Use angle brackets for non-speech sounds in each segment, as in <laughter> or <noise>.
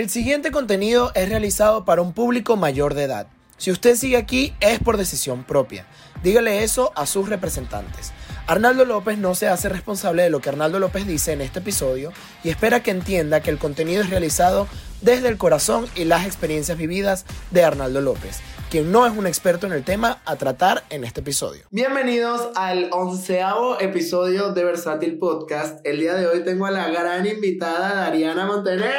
El siguiente contenido es realizado para un público mayor de edad. Si usted sigue aquí es por decisión propia. Dígale eso a sus representantes. Arnaldo López no se hace responsable de lo que Arnaldo López dice en este episodio y espera que entienda que el contenido es realizado desde el corazón y las experiencias vividas de Arnaldo López, quien no es un experto en el tema a tratar en este episodio. Bienvenidos al onceavo episodio de Versátil Podcast. El día de hoy tengo a la gran invitada Dariana Montenegro.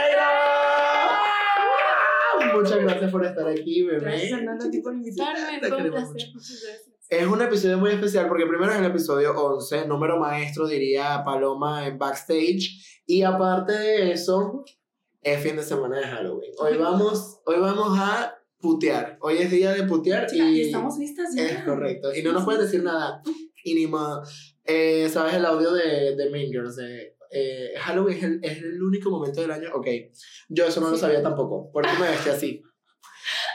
Muchas gracias por estar aquí, bebé. Gracias, Fernando, a ti por invitarme. Fue un placer. mucho. Muchas gracias. Es un episodio muy especial porque primero es el episodio 11, número maestro, diría Paloma en backstage. Y aparte de eso, es fin de semana de Halloween. Hoy vamos, hoy vamos a putear. Hoy es día de putear Chica, y estamos listas ya. es correcto. Y no nos puedes decir nada. Y ni modo. Eh, ¿Sabes el audio de, de Mean Girls? De, eh, Halloween es el, es el único momento del año. Ok, yo eso no lo sabía tampoco. ¿Por qué me vestí así?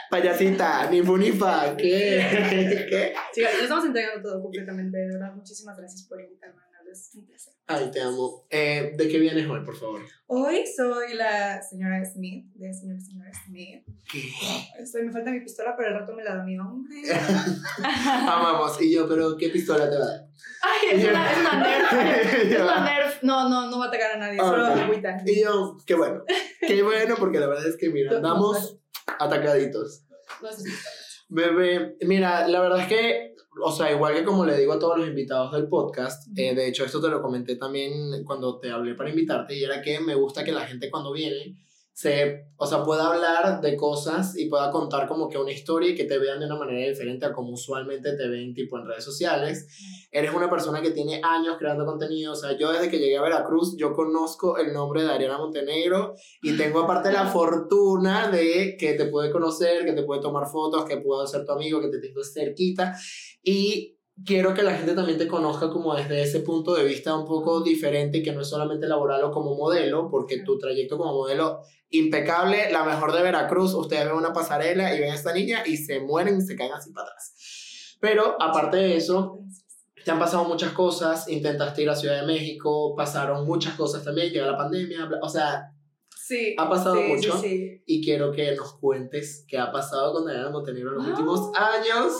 Payasita, ni fu ni fa. ¿Qué? <laughs> ¿Qué? Ya estamos entregando todo completamente. De verdad, muchísimas gracias por invitarme. Es un placer. Ay, te amo. Eh, ¿De qué vienes hoy, por favor? Hoy soy la señora Smith, de señor señora Smith. ¿Qué? Estoy, me falta mi pistola, pero el rato me la da mi hombre. <laughs> Amamos. Y yo, pero ¿qué pistola te va a dar? Ay, es una, es una nerf. <laughs> Es una nerf. No, no, no va a atacar a nadie, solo ok. agüita. Y yo, qué bueno. Qué <laughs> bueno, porque la verdad es que, mira, andamos atacaditos. No Bebé, mira, la verdad es que, o sea, igual que como le digo a todos los invitados del podcast, eh, de hecho esto te lo comenté también cuando te hablé para invitarte, y era que me gusta que la gente cuando viene se, o sea, pueda hablar de cosas y pueda contar como que una historia y que te vean de una manera diferente a como usualmente te ven tipo en redes sociales. Eres una persona que tiene años creando contenido, o sea, yo desde que llegué a Veracruz, yo conozco el nombre de Ariana Montenegro y tengo aparte la <laughs> fortuna de que te puede conocer, que te puede tomar fotos, que puedo ser tu amigo, que te tengo cerquita y quiero que la gente también te conozca como desde ese punto de vista un poco diferente que no es solamente laboral o como modelo, porque tu trayecto como modelo impecable, la mejor de Veracruz, ustedes ven una pasarela y ven a esta niña y se mueren y se caen así para atrás. Pero aparte de eso, te han pasado muchas cosas, intentaste ir a Ciudad de México, pasaron muchas cosas también, llega la pandemia, bla- o sea, Sí. Ha pasado sí, mucho. Sí, y quiero que nos cuentes qué ha pasado con Diana Montenegro en los últimos años.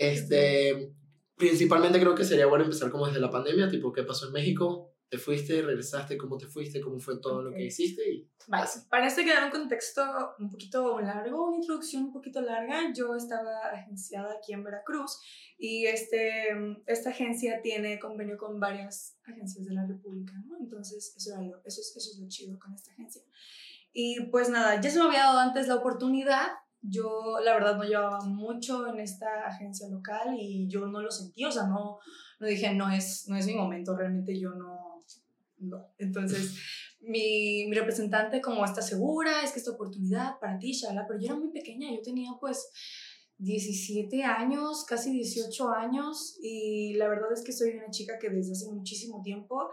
Este, principalmente creo que sería bueno empezar como desde la pandemia, tipo, ¿qué pasó en México? ¿Te fuiste? ¿Regresaste? ¿Cómo te fuiste? ¿Cómo fue todo lo que hiciste? Y Vale, para este quedar un contexto un poquito largo, una introducción un poquito larga, yo estaba agenciada aquí en Veracruz y este, esta agencia tiene convenio con varias agencias de la República, ¿no? Entonces, eso, era lo- eso, es, eso es lo chido con esta agencia. Y pues nada, ya se me había dado antes la oportunidad. Yo, la verdad, no llevaba mucho en esta agencia local y yo no lo sentí, o sea, no, no dije, no es, no es mi momento, realmente yo no, no. Entonces, <laughs> mi, mi representante como está segura, es que esta oportunidad para ti, shala, pero yo era muy pequeña, yo tenía pues 17 años, casi 18 años y la verdad es que soy una chica que desde hace muchísimo tiempo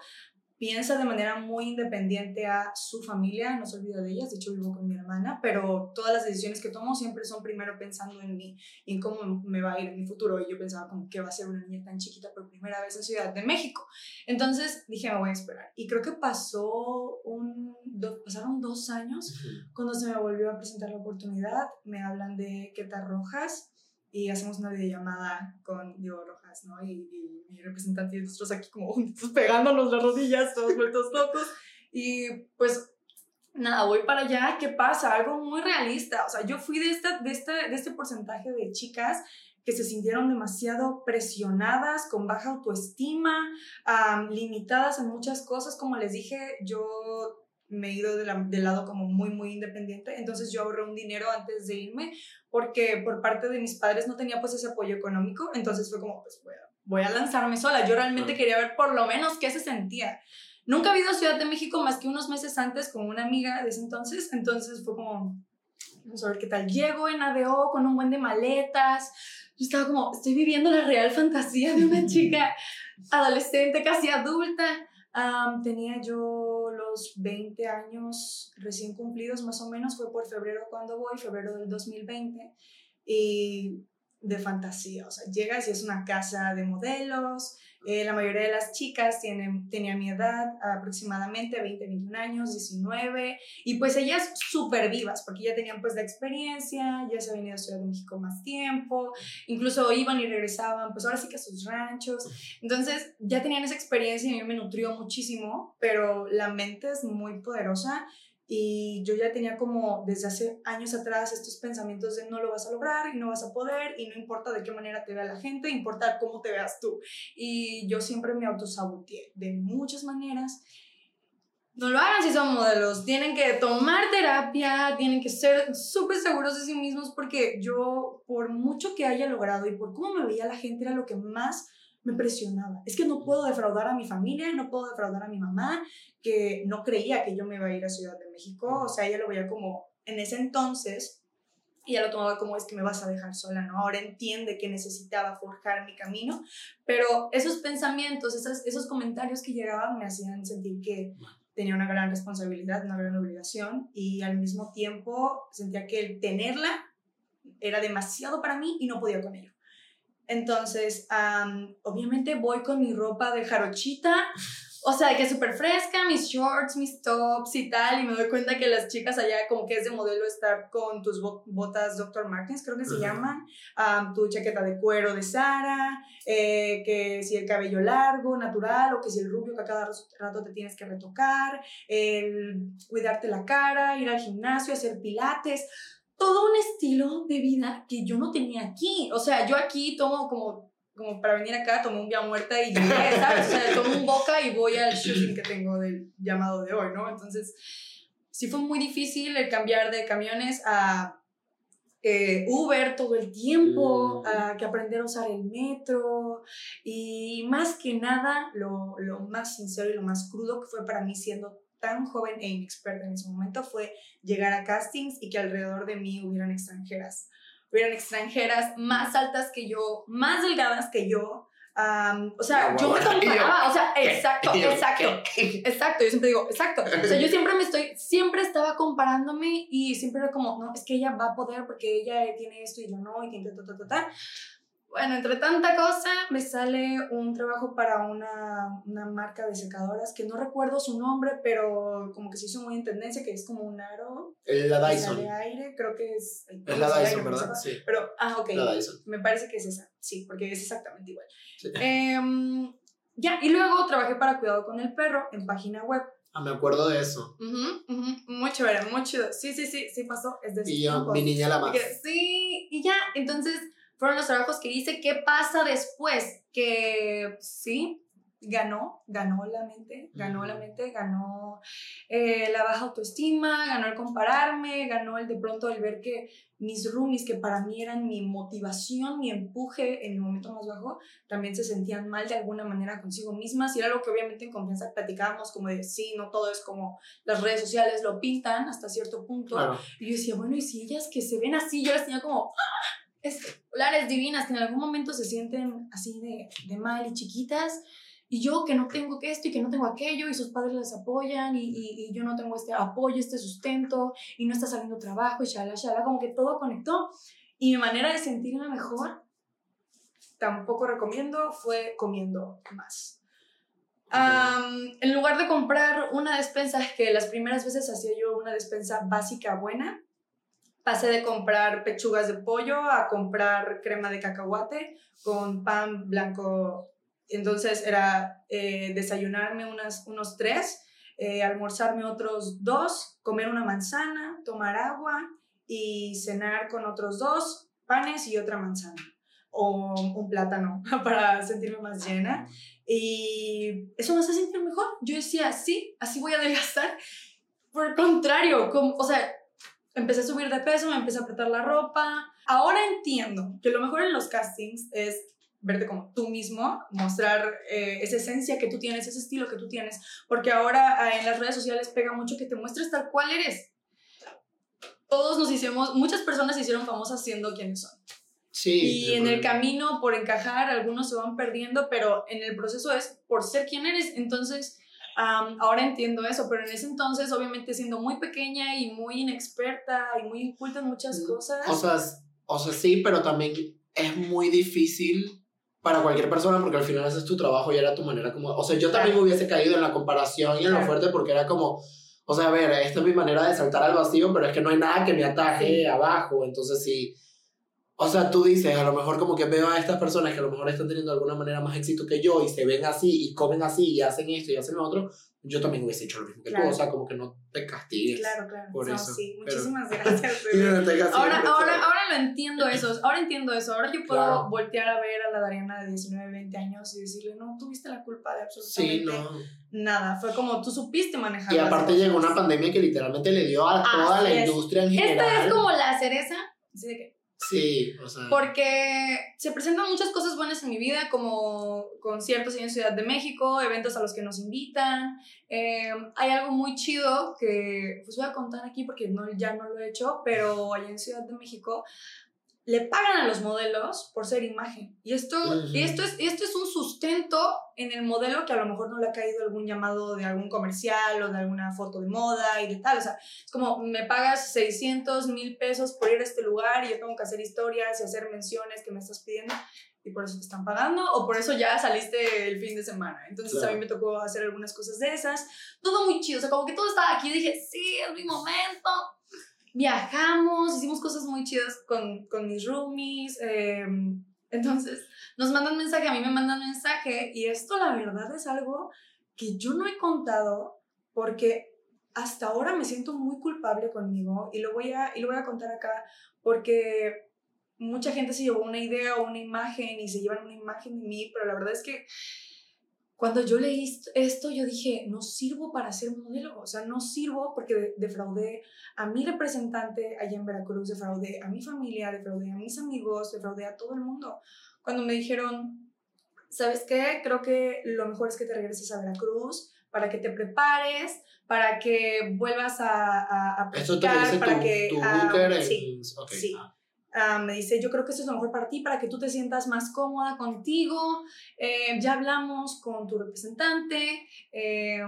piensa de manera muy independiente a su familia, no se olvida de ellas, de hecho vivo con mi hermana, pero todas las decisiones que tomo siempre son primero pensando en mí y en cómo me va a ir en mi futuro y yo pensaba como que va a ser una niña tan chiquita por primera vez en Ciudad de México. Entonces dije, me voy a esperar. Y creo que pasó un, do- pasaron dos años cuando se me volvió a presentar la oportunidad. Me hablan de Queta Rojas y hacemos una videollamada con Diego Rojas, ¿no? Y, y mi representante y nosotros aquí como juntos <laughs> pegándonos las rodillas, todos vueltos locos. Y pues nada, voy para allá. ¿Qué pasa? Algo muy realista. O sea, yo fui de, esta, de, esta, de este porcentaje de chicas que se sintieron demasiado presionadas, con baja autoestima, am, limitadas en muchas cosas. Como les dije, yo me he ido de la- del lado como muy, muy independiente. Entonces yo ahorré un dinero antes de irme porque por parte de mis padres no tenía pues ese apoyo económico. Entonces fue como, pues voy a, voy a lanzarme sola. Yo realmente quería ver por lo menos qué se sentía. Nunca he ido a Ciudad de México más que unos meses antes con una amiga de ese entonces. Entonces fue como, vamos a ver qué tal. Llego en ADO con un buen de maletas. Yo estaba como, estoy viviendo la real fantasía de una <laughs> chica adolescente, casi adulta. Tenía yo los 20 años recién cumplidos, más o menos. Fue por febrero cuando voy, febrero del 2020. Y de fantasía. O sea, llegas y es una casa de modelos. Eh, la mayoría de las chicas tienen, tenían mi edad, aproximadamente 20, 21 años, 19. Y pues ellas súper vivas, porque ya tenían pues la experiencia, ya se habían ido a Ciudad de México más tiempo. Incluso iban y regresaban, pues ahora sí que a sus ranchos. Entonces ya tenían esa experiencia y a mí me nutrió muchísimo, pero la mente es muy poderosa y yo ya tenía como desde hace años atrás estos pensamientos de no lo vas a lograr y no vas a poder y no importa de qué manera te vea la gente, importa cómo te veas tú. Y yo siempre me autosaboteé de muchas maneras. No lo hagan si son modelos, tienen que tomar terapia, tienen que ser súper seguros de sí mismos porque yo, por mucho que haya logrado y por cómo me veía la gente, era lo que más me presionaba. Es que no puedo defraudar a mi familia, no puedo defraudar a mi mamá, que no creía que yo me iba a ir a Ciudad de México. O sea, ella lo veía como, en ese entonces, ella lo tomaba como es que me vas a dejar sola, ¿no? Ahora entiende que necesitaba forjar mi camino, pero esos pensamientos, esos, esos comentarios que llegaban me hacían sentir que tenía una gran responsabilidad, una gran obligación y al mismo tiempo sentía que el tenerla era demasiado para mí y no podía con ello. Entonces, um, obviamente voy con mi ropa de jarochita, o sea, que es súper fresca, mis shorts, mis tops y tal, y me doy cuenta que las chicas allá como que es de modelo estar con tus botas Dr. Martens, creo que se uh -huh. llaman, um, tu chaqueta de cuero de Sara, eh, que si el cabello largo, natural, o que si el rubio que a cada rato te tienes que retocar, el cuidarte la cara, ir al gimnasio, hacer pilates, todo un estilo de vida que yo no tenía aquí. O sea, yo aquí tomo como, como para venir acá, tomé un día muerta y llegué, ¿sabes? O sea, tomo un boca y voy al shooting que tengo del llamado de hoy, ¿no? Entonces, sí fue muy difícil el cambiar de camiones a eh, Uber todo el tiempo, Mm. a que aprender a usar el metro y más que nada, lo, lo más sincero y lo más crudo que fue para mí siendo tan joven e inexperta en ese momento fue llegar a castings y que alrededor de mí hubieran extranjeras. Hubieran extranjeras más altas que yo, más delgadas que yo. um, o sea, yo me comparaba, o sea, exacto, exacto. <laughs> Exacto, yo siempre digo, exacto. O sea, yo siempre me estoy, siempre estaba comparándome y siempre era como, no, es que ella va a poder porque ella tiene esto y yo no, y ta, ta, ta, ta. Bueno, entre tanta cosa, me sale un trabajo para una, una marca de secadoras que no recuerdo su nombre, pero como que se hizo muy en tendencia, que es como un aro La Dyson. sale aire, creo que es... Es la Dyson, ¿verdad? Sí. Pero, ah, ok. La Dyson. Me parece que es esa, sí, porque es exactamente igual. Sí. Em, ya, y luego trabajé para Cuidado con el Perro en página web. Ah, me acuerdo de eso. Ujú, ujú, Muy chévere, muy chido. Sí, sí, sí, sí pasó. Es de Y yo, mi niña la más. sí, y ya, entonces fueron los trabajos que hice. ¿Qué pasa después? Que sí, ganó, ganó la mente, ganó la mente, ganó eh, la baja autoestima, ganó el compararme, ganó el de pronto el ver que mis roomies, que para mí eran mi motivación, mi empuje en el momento más bajo, también se sentían mal de alguna manera consigo mismas y era algo que obviamente en confianza platicábamos como de sí, no todo es como las redes sociales lo pintan hasta cierto punto. Claro. Y yo decía, bueno, y si ellas que se ven así, yo las tenía como ¡ah! Espectaculares, divinas, que en algún momento se sienten así de, de mal y chiquitas, y yo que no tengo esto y que no tengo aquello, y sus padres las apoyan, y, y, yo no tengo este apoyo, este sustento, y no está saliendo trabajo, y shala, shala, como que todo conectó. Y mi manera de sentirme mejor, tampoco recomiendo, fue comiendo más. En lugar de comprar una despensa, que las primeras veces hacía yo una despensa básica buena, pasé de comprar pechugas de pollo a comprar crema de cacahuate con pan blanco. Entonces era eh, desayunarme unas, unos tres, eh, almorzarme otros dos, comer una manzana, tomar agua y cenar con otros dos panes y otra manzana o un plátano <laughs> para sentirme más llena. Y eso me hace sentir mejor. Yo decía, sí, así voy a adelgazar. Por el contrario, como, o sea, empecé a subir de peso, me empecé a apretar la ropa. Ahora entiendo que lo mejor en los castings es verte como tú mismo, mostrar eh, esa esencia que tú tienes, ese estilo que tú tienes, porque ahora eh, en las redes sociales pega mucho que te muestres tal cual eres. Todos nos hicimos, muchas personas se hicieron famosas siendo quienes son. Sí. Y en el camino, por encajar, algunos se van perdiendo, pero en el proceso es por ser quien eres. Entonces, um, ahora entiendo eso, pero en ese entonces, obviamente, siendo muy pequeña y muy inexperta y muy inculta en muchas cosas. O sea, o sea, sí, pero también es muy difícil para cualquier persona porque al final haces tu trabajo y era tu manera como, o sea, yo también me hubiese caído en la comparación y en lo fuerte porque era como, o sea, a ver, esta es mi manera de saltar al vacío, pero es que no hay nada que me ataje abajo, entonces sí. O sea, tú dices, a lo mejor como que veo a estas personas que a lo mejor están teniendo de alguna manera más éxito que yo y se ven así y comen así y hacen esto y hacen lo otro, yo también hubiese hecho lo mismo que tú, o sea, como que no te castigues. Claro, claro. Por no, eso. sí, muchísimas <laughs> gracias. ahora, ahora, ahora lo entiendo eso, ahora entiendo eso, ahora yo puedo voltear a ver a la Dariana de 19, 20 años y decirle, no, tuviste la culpa de absolutamente sí, no. nada, fue como tú supiste manejar. Y aparte llegó una pandemia que literalmente le dio a toda la industria en general. Esta es como la cereza, así de que Sí, o sea. Porque se presentan muchas cosas buenas en mi vida, como conciertos en Ciudad de México, eventos a los que nos invitan. Eh, hay algo muy chido que pues voy a contar aquí porque no, ya no lo he hecho, pero allá en Ciudad de México le pagan a los modelos por ser imagen. Y esto, y esto, es, esto es un sustento en el modelo que a lo mejor no le ha caído algún llamado de algún comercial o de alguna foto de moda y de tal. O sea, es como me pagas 600 mil pesos por ir a este lugar y yo tengo que hacer historias y hacer menciones que me estás pidiendo y por eso te están pagando o por eso ya saliste el fin de semana. Entonces a mí me tocó hacer algunas cosas de esas. Todo muy chido. O sea, como que todo estaba aquí dije, sí, es mi momento viajamos, hicimos cosas muy chidas con, con mis roomies. Em, entonces, nos mandan mensaje, a mí me mandan mensaje y esto la verdad es algo que yo no he contado porque hasta ahora me siento muy culpable conmigo y lo voy a, y lo voy a contar acá porque mucha gente se llevó una idea o una imagen y se llevan una imagen de mí, pero la verdad es que cuando yo leí esto, yo dije, no sirvo para ser modelo, o sea, no sirvo porque defraudé a mi representante allá en Veracruz, defraudé a mi familia, defraudé a mis amigos, defraudé a todo el mundo. Cuando me dijeron, ¿sabes qué? Creo que lo mejor es que te regreses a Veracruz para que te prepares, para que vuelvas a, a, a practicar, para tu, que... Tu uh, sí, sí. Ah. Ah, me dice, yo creo que eso es lo mejor para ti, para que tú te sientas más cómoda contigo. Eh, ya hablamos con tu representante. Eh,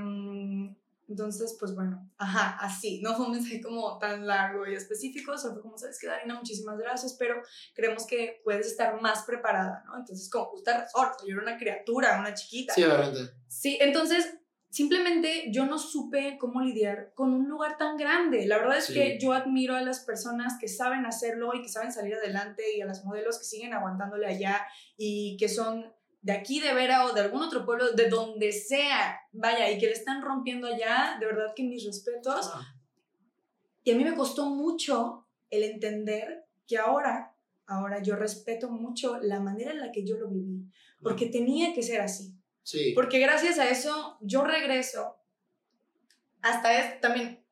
entonces, pues bueno, ajá, así. No fue un mensaje como tan largo y específico, solo fue como, sabes que Darina, muchísimas gracias, pero creemos que puedes estar más preparada, ¿no? Entonces, como gusta resorte, yo era una criatura, una chiquita. Sí, obviamente. Sí, entonces simplemente yo no supe cómo lidiar con un lugar tan grande. La verdad es que yo admiro a las personas que saben hacerlo y que saben salir adelante y a las modelos que siguen aguantándole allá y que son de aquí de Vera o de algún otro pueblo, de donde sea, vaya, y que le están rompiendo allá, de verdad que mis respetos. Y a mí me costó mucho el entender que ahora, ahora yo respeto mucho la manera en la que yo lo viví, porque tenía que ser así. Porque gracias a eso yo regreso. Hasta es, también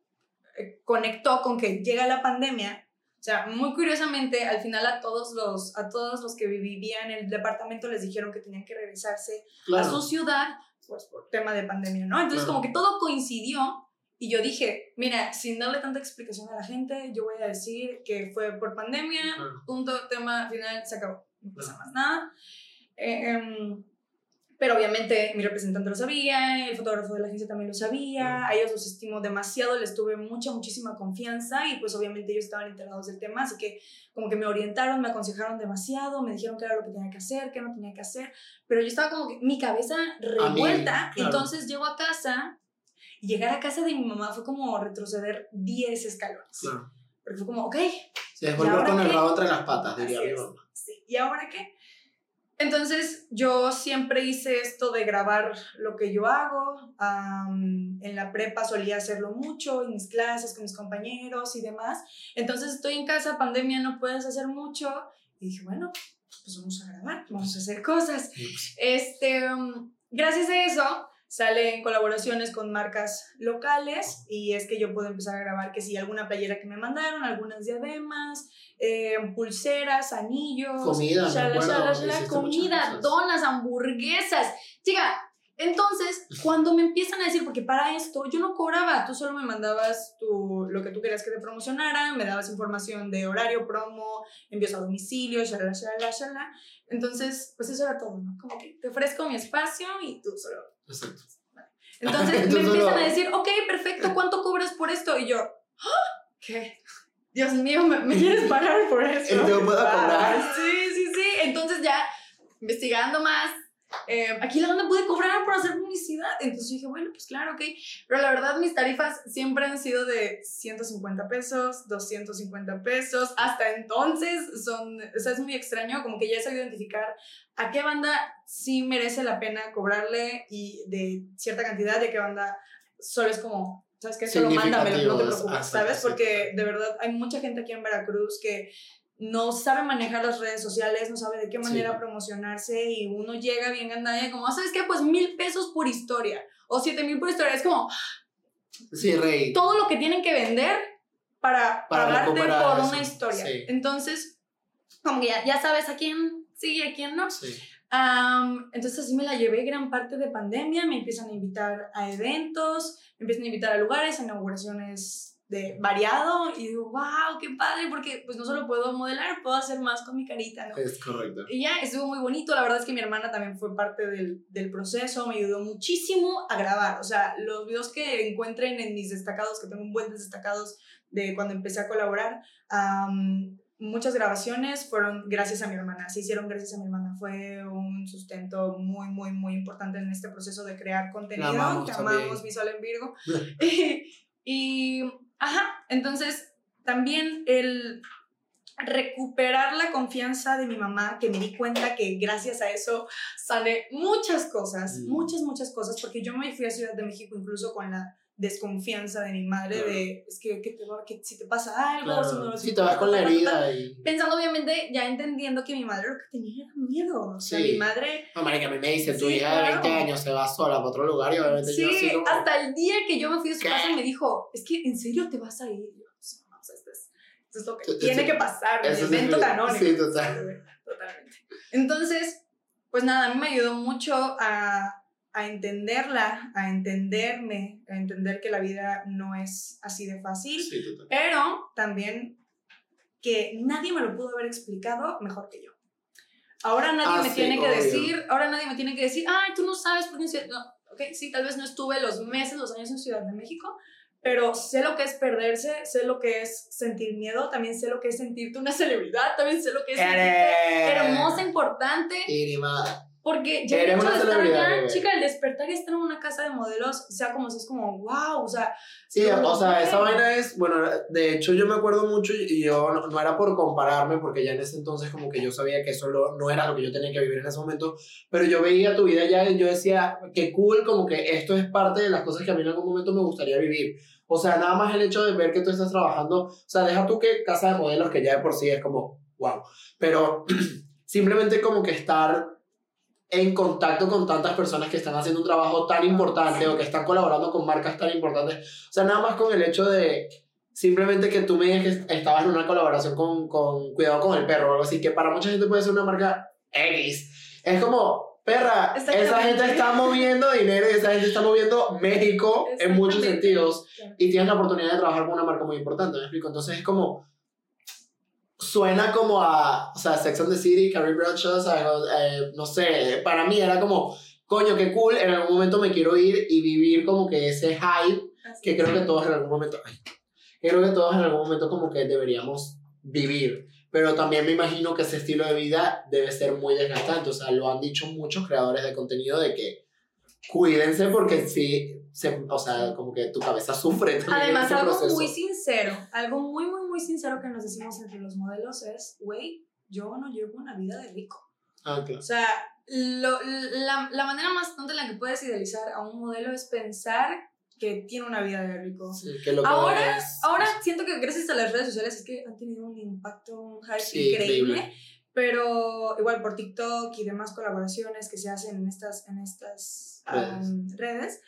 eh, conectó con que llega la pandemia. O sea, muy curiosamente, al final a todos los, a todos los que vivían en el departamento les dijeron que tenían que regresarse a su ciudad, pues por tema de pandemia, ¿no? Entonces como que todo coincidió y yo dije, mira, sin darle tanta explicación a la gente, yo voy a decir que fue por pandemia, punto, tema final, se acabó, no pasa más nada. Eh, em, pero obviamente mi representante lo sabía, el fotógrafo de la agencia también lo sabía, a ellos los estimo demasiado, les tuve mucha, muchísima confianza y pues obviamente ellos estaban enterados del tema, así que como que me orientaron, me aconsejaron demasiado, me dijeron qué era lo que tenía que hacer, qué no tenía que hacer, pero yo estaba como que mi cabeza revuelta, entonces llego a casa y llegar a casa de mi mamá fue como retroceder 10 escalones. Claro. Porque fue como, ok. Se volvió con el rabo entre las patas, diría mi mamá. Sí. ¿Y ahora qué? Entonces yo siempre hice esto de grabar lo que yo hago. en la prepa solía hacerlo mucho, en mis clases, con mis compañeros y demás. Entonces estoy en casa, pandemia, no puedes hacer mucho. Y dije, bueno, pues vamos a grabar, vamos a hacer cosas. Pues. Este, gracias a eso salen colaboraciones con marcas locales y es que yo puedo empezar a grabar que si alguna playera que me mandaron, algunas diademas, eh, pulseras, anillos, comida, comida, donas, hamburguesas. Chica, entonces, <laughs> cuando me empiezan a decir, porque para esto yo no cobraba, tú solo me mandabas tu, lo que tú querías que te promocionara, me dabas información de horario, promo, envíos a domicilio, shalala, shalala, shalala. Entonces, pues eso era todo, ¿no? Como que te ofrezco mi espacio y tú solo. Exacto. Entonces <laughs> me empiezan a decir, ok, perfecto, ¿cuánto cobras por esto? Y yo, ¿Ah? ¿qué? Dios mío, ¿me, quieres pagar por eso? <laughs> ¿El te puedo cobrar? Sí, sí, sí. Entonces ya, investigando más, eh, aquí la banda puede cobrar por hacer publicidad. Entonces dije, bueno, pues claro, ok. Pero la verdad, mis tarifas siempre han sido de 150 pesos, 250 pesos. Hasta entonces son, o sea, es muy extraño, como que ya sé identificar a qué banda sí merece la pena cobrarle y de cierta cantidad, de qué banda solo es como, ¿sabes qué? Solo mándamelo, no te preocupes, ¿sabes? Porque de verdad hay mucha gente aquí en Veracruz que no sabe manejar las redes sociales, no sabe de qué manera promocionarse y uno llega bien gandalla como, ¿sabes qué? Pues mil pesos por historia o siete mil por historia. Es como... Sí, rey. Todo lo que tienen que vender para, pagarte por una historia. Entonces, como que ya, ya, sabes a quién sí y a quién no. Sí. entonces así me la llevé gran parte de pandemia, me empiezan a invitar a eventos, me empiezan a invitar a lugares, a inauguraciones de variado y digo, wow, qué padre, porque pues no solo puedo modelar, puedo hacer más con mi carita, ¿no? Es correcto. Y ya, estuvo muy bonito, la verdad es que mi hermana también fue parte del, del proceso, me ayudó muchísimo a grabar, o sea, los videos que encuentren en mis destacados, que tengo un buen destacados de cuando empecé a colaborar, muchas grabaciones fueron gracias a mi hermana, se hicieron gracias a mi hermana, fue un sustento muy, muy, muy importante en este proceso de crear contenido, que amamos Visual en Virgo. <laughs> <laughs> y Ajá, entonces también el recuperar la confianza de mi mamá, que me di cuenta que gracias a eso sale muchas cosas, mm. muchas, muchas cosas, porque yo me fui a Ciudad de México incluso con la desconfianza de mi madre de es que, que, te, que si te pasa algo si, no, si te vas con la herida y... pensando obviamente ya entendiendo que mi madre lo que tenía era miedo. O sea mi madre no que a mí me dice tu hija de 20 años se va sola para otro lugar y obviamente sí, yo así como... hasta el día que yo me fui de su casa me dijo es que en serio te vas a ir yo, no, o sea, esto, es, esto es lo que tiene que pasar el evento canónico sí total. totalmente. Entonces pues nada a mí me ayudó mucho a a entenderla, a entenderme, a entender que la vida no es así de fácil, pero también que nadie me lo pudo haber explicado mejor que yo. Ahora nadie ah, me tiene que decir, ahora nadie me tiene que decir, ay, tú no sabes por qué... No, ok, sí, tal vez no estuve los meses, los años en Ciudad de México, pero sé lo que es perderse, sé lo que es sentir miedo, también sé lo que es sentirte una celebridad, también sé lo que es sentirte hermosa, importante. Porque ya el hecho de estar allá, chica, el despertar y estar en una casa de modelos, sea como si es como, wow, o sea. Sí, o sea, esa vaina es, bueno, de hecho yo me acuerdo mucho y yo no, era por compararme, porque ya en ese entonces como que yo sabía que eso no era lo que yo tenía que vivir en ese momento, pero yo veía tu vida ya y yo decía, qué cool, como que esto es parte de las cosas que a mí en algún momento me gustaría vivir. O sea, nada más el hecho de ver que tú estás trabajando, o sea, deja tú que casa de modelos, que ya de por sí es como, wow, pero <clears throat> simplemente como que estar en contacto con tantas personas que están haciendo un trabajo tan importante o que están colaborando con marcas tan importantes. O sea, nada más con el hecho de simplemente que tú me digas que estabas en una colaboración con, con Cuidado con el Perro o algo así, que para mucha gente puede ser una marca X. Es como, perra, esa gente está moviendo dinero y esa gente está moviendo México en muchos sentidos y tienes la oportunidad de trabajar con una marca muy importante, ¿me explico? Entonces es como suena como a, o sea, Sex and the City, Carrie Bradshaw, eh, no sé, para mí era como, coño, qué cool, en algún momento me quiero ir y vivir como que ese hype que creo que todos en algún momento, ay, creo que todos en algún momento como que deberíamos vivir. Pero también me imagino que ese estilo de vida debe ser muy desgastante. O sea, lo han dicho muchos creadores de contenido de que cuídense porque sí, se, o sea, como que tu cabeza sufre. Además, algo muy sincero, algo muy, muy, muy sincero que nos decimos entre los modelos es, güey, yo no llevo una vida de rico. Ah, claro. O sea, lo, la, la, manera más tonta en la que puedes idealizar a un modelo es pensar que tiene una vida de rico. Sí, que lo ahora, ahora siento que gracias a las redes sociales es que han tenido un impacto, un hype increíble pero igual por TikTok y demás colaboraciones que se hacen en estas, en estas redes.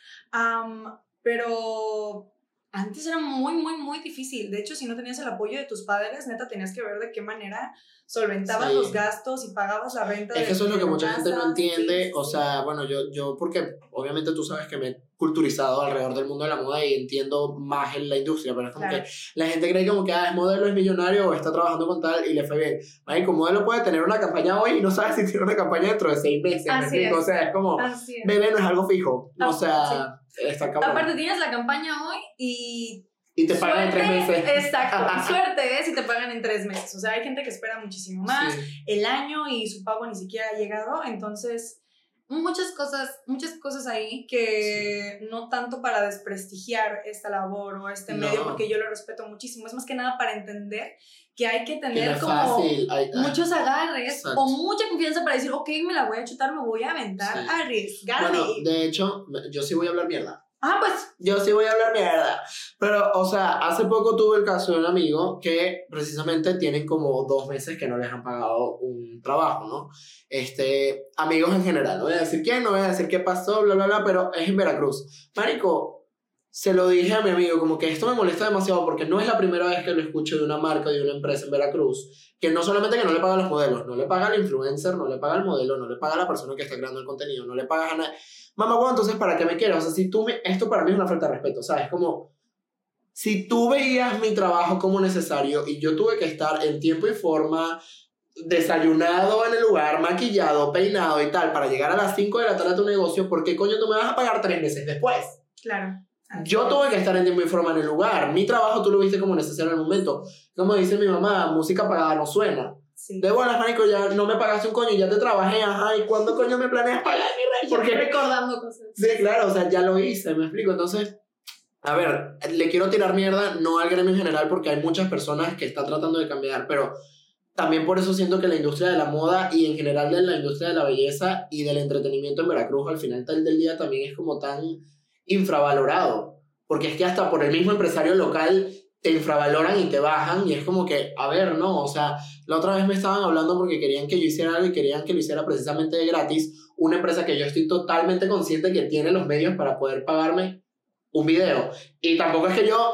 pero antes era muy, muy, muy difícil. De hecho, si no tenías el apoyo de tus padres, neta, tenías que ver de qué manera solventabas los gastos y pagabas la renta. Es que eso es lo que mucha gente no entiende. o sea, bueno, yo, yo, porque obviamente tú sabes que me culturizado alrededor del mundo de la moda y entiendo más en la industria, pero es como que la gente cree como que ah, es modelo, es millonario o está trabajando con tal y le fue bien. Ay, como modelo puede tener una campaña hoy y no sabes <laughs> si tiene una campaña dentro de seis meses. O sea, es como, bebé no es algo fijo. o sea, está Aparte, tienes la campaña hoy y Y te pagan en tres meses. Exacto. <laughs> suerte es si te pagan en tres meses. O sea, hay gente que espera muchísimo más. El año y su pago ni siquiera ha llegado. Entonces, muchas cosas, muchas cosas ahí que no tanto para desprestigiar esta labor o este medio, porque yo lo respeto muchísimo, es más que nada para entender que hay que tener como muchos agarres o mucha confianza para decir, ok, me la voy a chutar, me voy a aventar, a arriesgarme. Bueno, de hecho, yo sí voy a hablar mierda. Ah, pues. Yo sí voy a hablar mierda. Pero, o sea, hace poco tuve el caso de un amigo que precisamente tienen como dos meses que no les han pagado un trabajo, ¿no? Este, amigos en general. No voy a decir quién, no voy a decir qué pasó, bla, bla, bla, pero es en Veracruz. Marico, se lo dije a mi amigo, como que esto me molesta demasiado porque no es la primera vez que lo escucho de una marca, de una empresa en Veracruz, que no solamente que no le paga los modelos, no le paga al influencer, no le paga al modelo, no le paga a la persona que está creando el contenido, no le paga a nadie mamá, bueno, entonces, ¿para qué me quieres? O sea, si tú esto para mí es una falta de respeto, ¿sabes? Como, si tú veías mi trabajo como necesario y yo tuve que estar en tiempo y forma, desayunado en el lugar, maquillado, peinado y tal, para llegar a las 5 de la tarde a tu negocio, ¿por qué coño tú me vas a pagar tres meses después? Claro. Yo tuve que estar en tiempo y forma en el lugar. Mi trabajo tú lo viste como necesario en el momento. Como dice mi mamá, música pagada no suena. De buenas, marico, ya no me pagaste un coño, ya te trabajé, ajá, ¿y cuándo coño me planeas pagar mi rey? Porque recordando cosas. Sí, claro, o sea, ya lo hice, me explico. Entonces, a ver, le quiero tirar mierda, no al gremio en general, porque hay muchas personas que están tratando de cambiar, pero también por eso siento que la industria de la moda y en general de la industria de la belleza y del entretenimiento en Veracruz al final del día también es como tan infravalorado. Porque es que hasta por el mismo empresario local te infravaloran y te bajan y es como que, a ver, no, o sea, la otra vez me estaban hablando porque querían que yo hiciera algo y querían que lo hiciera precisamente de gratis, una empresa que yo estoy totalmente consciente que tiene los medios para poder pagarme un video. Y tampoco es que yo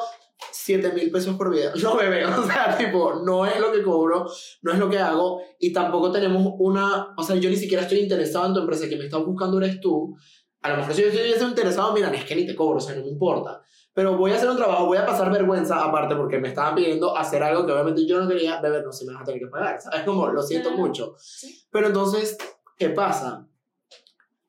7 mil pesos por video, <laughs> no bebé, o sea, tipo, no es lo que cobro, no es lo que hago y tampoco tenemos una, o sea, yo ni siquiera estoy interesado en tu empresa, que me estás buscando eres tú. A lo mejor si yo estoy interesado, mira, es que ni te cobro, o sea, no me importa pero voy a hacer un trabajo, voy a pasar vergüenza aparte porque me estaban pidiendo hacer algo que obviamente yo no quería, beber, no se me vas a tener que pagar, ¿sabes? Como, lo siento mucho. Pero entonces, ¿qué pasa?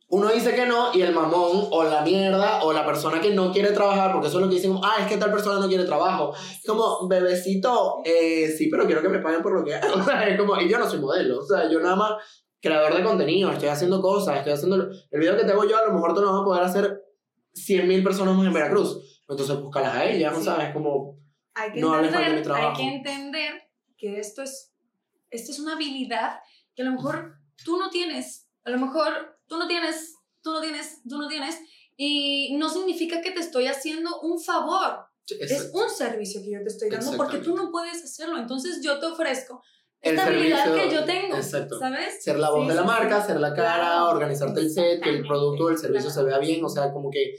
Uno dice que no y el mamón o la mierda o la persona que no quiere trabajar, porque eso es lo que dicen, como, ah, es que tal persona no quiere trabajo. Como, bebecito, eh, sí, pero quiero que me paguen por lo que hago. <laughs> O sea, es como, y yo no soy modelo, o sea, yo nada más creador de contenido, estoy haciendo cosas, estoy haciendo... El video que te hago yo a lo mejor tú no vas a poder hacer 100.000 personas más en Veracruz entonces búscalas a ellas, ¿no sabes? Como hay que no entender, mi trabajo. Hay que entender que esto es, esto es una habilidad que a lo mejor tú no tienes, a lo mejor tú no tienes, tú no tienes, tú no tienes, y no significa que te estoy haciendo un favor. Es un servicio que yo te estoy dando porque tú no puedes hacerlo. Entonces yo te ofrezco esta habilidad que yo tengo, exacto. ¿sabes? Ser la voz de la marca, ser la cara, organizarte el set, que el producto o el servicio se vea bien, o sea, como que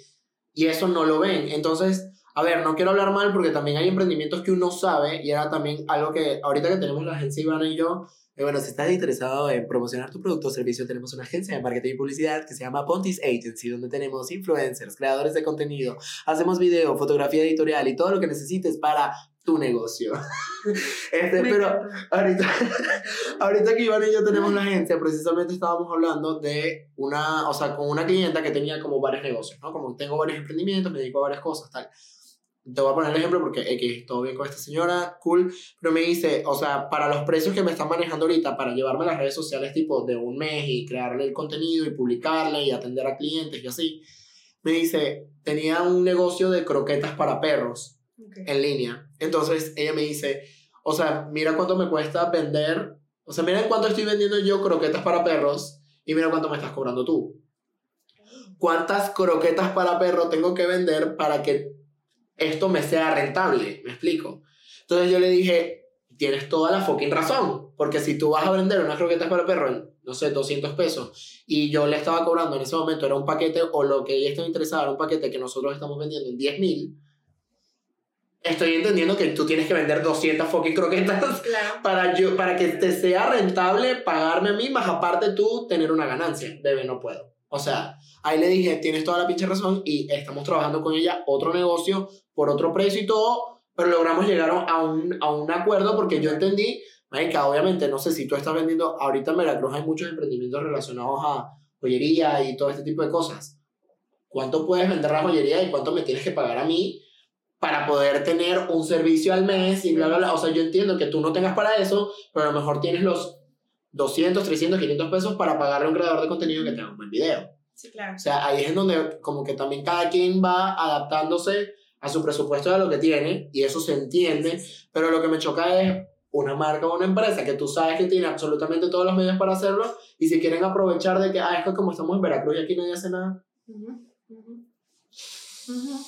y eso no lo ven. Entonces, a ver, no quiero hablar mal porque también hay emprendimientos que uno sabe y era también algo que ahorita que tenemos la agencia Ivana y yo, eh, bueno, si estás interesado en promocionar tu producto o servicio, tenemos una agencia de marketing y publicidad que se llama Pontis Agency, donde tenemos influencers, creadores de contenido, hacemos video, fotografía editorial y todo lo que necesites para tu negocio. <laughs> Este, pero ahorita, <laughs> ahorita que Iván y yo tenemos la agencia, precisamente estábamos hablando de una, o sea, con una clienta que tenía como varios negocios, ¿no? Como tengo varios emprendimientos, me dedico a varias cosas, tal. Te voy a poner el ejemplo porque X, todo bien con esta señora, cool, pero me dice, o sea, para los precios que me están manejando ahorita, para llevarme a las redes sociales tipo de un mes y crearle el contenido y publicarle y atender a clientes y así, me dice, tenía un negocio de croquetas para perros en línea. Entonces ella me dice, o sea, mira cuánto me cuesta vender, o sea, mira cuánto estoy vendiendo yo croquetas para perros y mira cuánto me estás cobrando tú. ¿Cuántas croquetas para perro tengo que vender para que esto me sea rentable? ¿Me explico? Entonces yo le dije, tienes toda la fucking razón, porque si tú vas a vender unas croquetas para perro en, no sé, 200 pesos, y yo le estaba cobrando en ese momento, era un paquete, o lo que ella estaba interesada era un paquete que nosotros estamos vendiendo en 10 mil, estoy entendiendo que tú tienes que vender 200 fucking croquetas <laughs> para, yo, para que te sea rentable pagarme a mí, más aparte tú tener una ganancia. Bebé, no puedo. O sea, ahí le dije, tienes toda la pinche razón y estamos trabajando con ella otro negocio por otro precio y todo, pero logramos llegar a un, a un acuerdo porque yo entendí, Marica, obviamente, no sé si tú estás vendiendo, ahorita en Veracruz hay muchos emprendimientos relacionados a joyería y todo este tipo de cosas. ¿Cuánto puedes vender la joyería y cuánto me tienes que pagar a mí para poder tener un servicio al mes y bla, bla, bla. O sea, yo entiendo que tú no tengas para eso, pero a lo mejor tienes los 200, 300, 500 pesos para pagarle a un creador de contenido que tenga un buen video. Sí, claro. O sea, ahí es en donde como que también cada quien va adaptándose a su presupuesto de lo que tiene y eso se entiende, pero lo que me choca es una marca o una empresa que tú sabes que tiene absolutamente todos los medios para hacerlo y si quieren aprovechar de que, ah, es que como estamos en Veracruz y aquí nadie hace nada. Ujú, ujú. Ujú.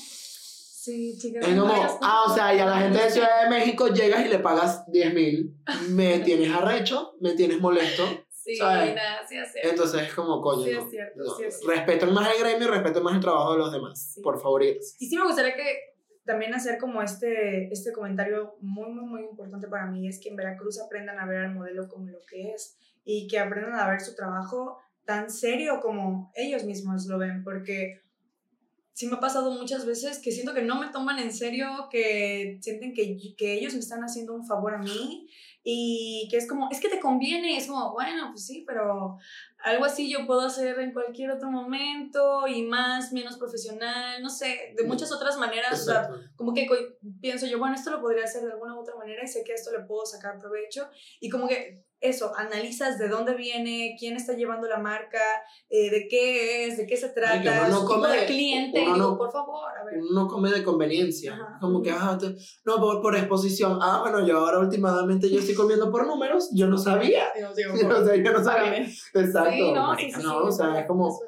Sí, chicas. Es como, ah, o sea, y a la gente de. Ciudad de México llegas y le pagas 10 mil, me tienes arrecho, me tienes molesto, Sí, ¿sabes? nada, sí es cierto. entonces es como, coño, Sí no, es cierto, no. sí es cierto. respeten más el gremio y respeten más el trabajo de los demás, Sí. por favor. Y sí me gustaría que también hacer como este, este comentario muy, muy, muy importante para mí, es que en Veracruz aprendan a ver al modelo como lo que es y que aprendan a ver su trabajo tan serio como ellos mismos lo ven, porque sí me ha pasado muchas veces que siento que no me toman en serio, que sienten que, que ellos me están haciendo un favor a mí y que es como, es que te conviene, y es como, bueno, pues sí, pero algo así yo puedo hacer en cualquier otro momento y más, menos profesional, no sé, de muchas otras maneras, o sea, como que pienso yo, bueno, esto lo podría hacer de alguna u otra manera y sé que a esto le puedo sacar provecho y como que eso, analizas de dónde viene, quién está llevando la marca, eh, de qué es, de qué se trata, no su tipo come- de cliente, uno digo, no- por favor, a ver. Uno come de conveniencia. Ajá. Como que, ah, te- no, por, por exposición. Ah, bueno, yo ahora últimamente yo estoy comiendo por números. Yo no sabía. <laughs> Digo, digo, <laughs> o sea, yo no sabía. Exacto. Sí, no, sí, sí, no, o sea, es como...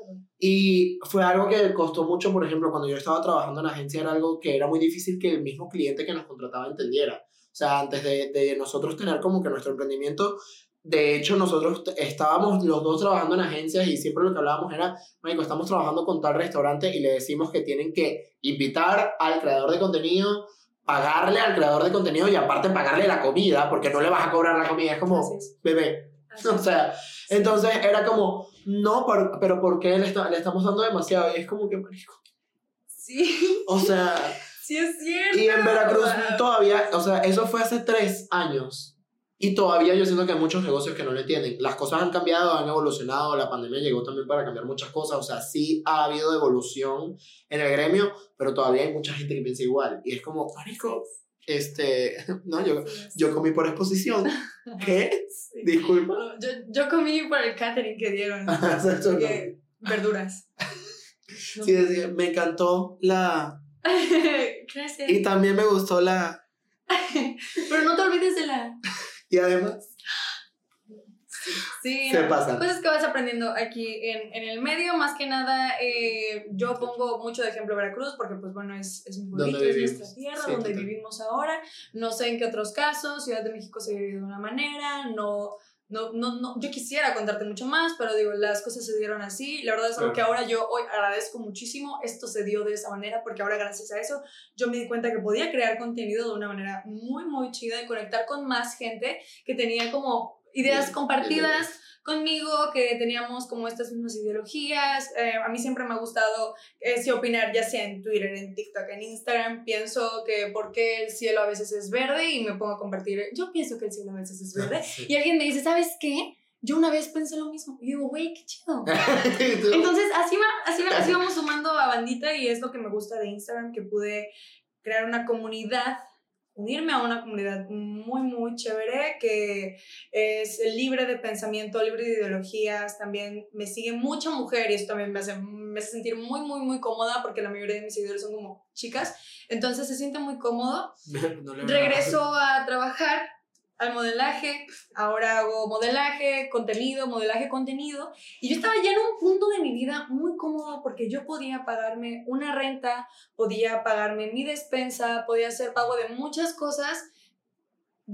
Y fue algo que costó mucho, por ejemplo, cuando yo estaba trabajando en la agencia, era algo que era muy difícil que el mismo cliente que nos contrataba entendiera. O sea, antes de, de nosotros tener como que nuestro emprendimiento, de hecho, nosotros estábamos los dos trabajando en agencias y siempre lo que hablábamos era, Marico, estamos trabajando con tal restaurante y le decimos que tienen que invitar al creador de contenido, pagarle al creador de contenido y aparte pagarle la comida, porque no le vas a cobrar la comida. Es como, es, bebé, <laughs> o sea, entonces era como, no, pero, pero ¿por qué le, está- le estamos dando demasiado? Y es como que, marico, Sí, o sea, sí es cierto. y en Veracruz todavía, o sea, eso fue hace tres años. Y todavía yo siento que hay muchos negocios que no lo entienden. Las cosas han cambiado, han evolucionado, la pandemia llegó también para cambiar muchas cosas. O sea, sí ha habido evolución en el gremio, pero todavía hay mucha gente que piensa igual. Y es como, marico, este, <laughs> no, yo, yo comí por exposición. <laughs> ¿Qué? Sí. Disculpa. Yo, yo comí por el catering que dieron. <laughs> Verduras. No. Sí, decía, me encantó la... <laughs> Gracias. Y también me gustó la... <laughs> Pero no te olvides de la. <laughs> Y además, Sí, se no, pasan. cosas que vas aprendiendo aquí en, en el medio, más que nada, eh, yo pongo mucho de ejemplo Veracruz, porque pues bueno, es, es muy Donde bonito, es vivimos. nuestra tierra, Sí, donde total. vivimos ahora. No sé en qué otros casos, Ciudad de México se vive de una manera, no, no, no, no, yo quisiera contarte mucho más, pero digo, las cosas se dieron así. La verdad es algo Claro. que ahora yo hoy agradezco muchísimo, esto se dio de esa manera, porque ahora gracias a eso yo me di cuenta que podía crear contenido de una manera muy, muy chida y conectar con más gente que tenía como ideas compartidas conmigo, que teníamos como estas mismas ideologías. Eh, a mí siempre me ha gustado eh, sí opinar, ya sea en Twitter, en TikTok, en Instagram. Pienso que porque el cielo a veces es verde y me pongo a compartir, yo pienso que el cielo a veces es verde. <laughs> Sí. Y alguien me dice, ¿sabes qué? Yo una vez pensé lo mismo. Y digo, güey, qué chido. <laughs> Entonces, así, va, así, va- así <laughs> vamos sumando a bandita y es lo que me gusta de Instagram, que pude crear una comunidad, unirme a una comunidad muy, muy chévere, que es libre de pensamiento, libre de ideologías, también me sigue mucha mujer y también me hace, me hace sentir muy, muy, muy cómoda porque la mayoría de mis seguidores son como chicas, entonces se siente muy cómodo. <laughs> No regreso a trabajar al modelaje, ahora hago modelaje, contenido, modelaje, contenido, y yo estaba ya en un punto de mi vida muy cómodo porque yo podía pagarme una renta, podía pagarme mi despensa, podía hacer pago de muchas cosas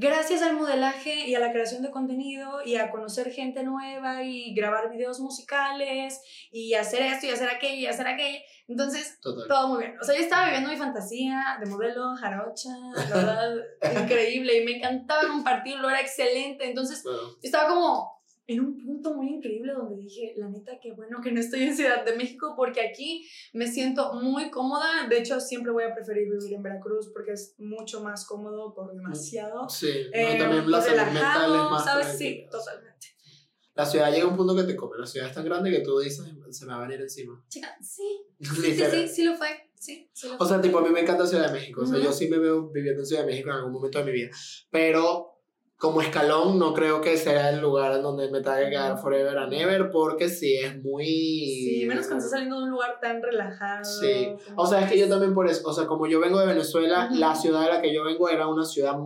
gracias al modelaje y a la creación de contenido y a conocer gente nueva y grabar videos musicales y hacer esto y hacer aquello y hacer aquello. Entonces, Total. todo muy bien. O sea, yo estaba viviendo mi fantasía de modelo, jarocha, la verdad, <laughs> increíble. Y me encantaba compartirlo, era excelente. Entonces, Bueno, estaba como en un punto muy increíble donde dije, la neta, qué bueno que no estoy en Ciudad de México porque aquí me siento muy cómoda. De hecho, siempre voy a preferir vivir en Veracruz porque es mucho más cómodo por demasiado. sí, no, Eh, también la salud mental es más ¿sabes? Sí, totalmente. La ciudad llega a un punto que te come. La ciudad es tan grande que tú dices, se me va a venir encima. Chica, sí, <laughs> sí, sí, sí, sí lo fue. Sí. O sea, tipo, a mí me encanta Ciudad de México. O sea, yo sí me veo viviendo en Ciudad de México en algún momento de mi vida. Pero como escalón, no creo que sea el lugar en donde me tenga que quedar forever and ever, porque sí es muy. Sí, menos cuando estás saliendo de un lugar tan relajado. Sí. O sea, es que yo también por eso. O sea, como yo vengo de Venezuela, la ciudad de la que yo vengo era una ciudad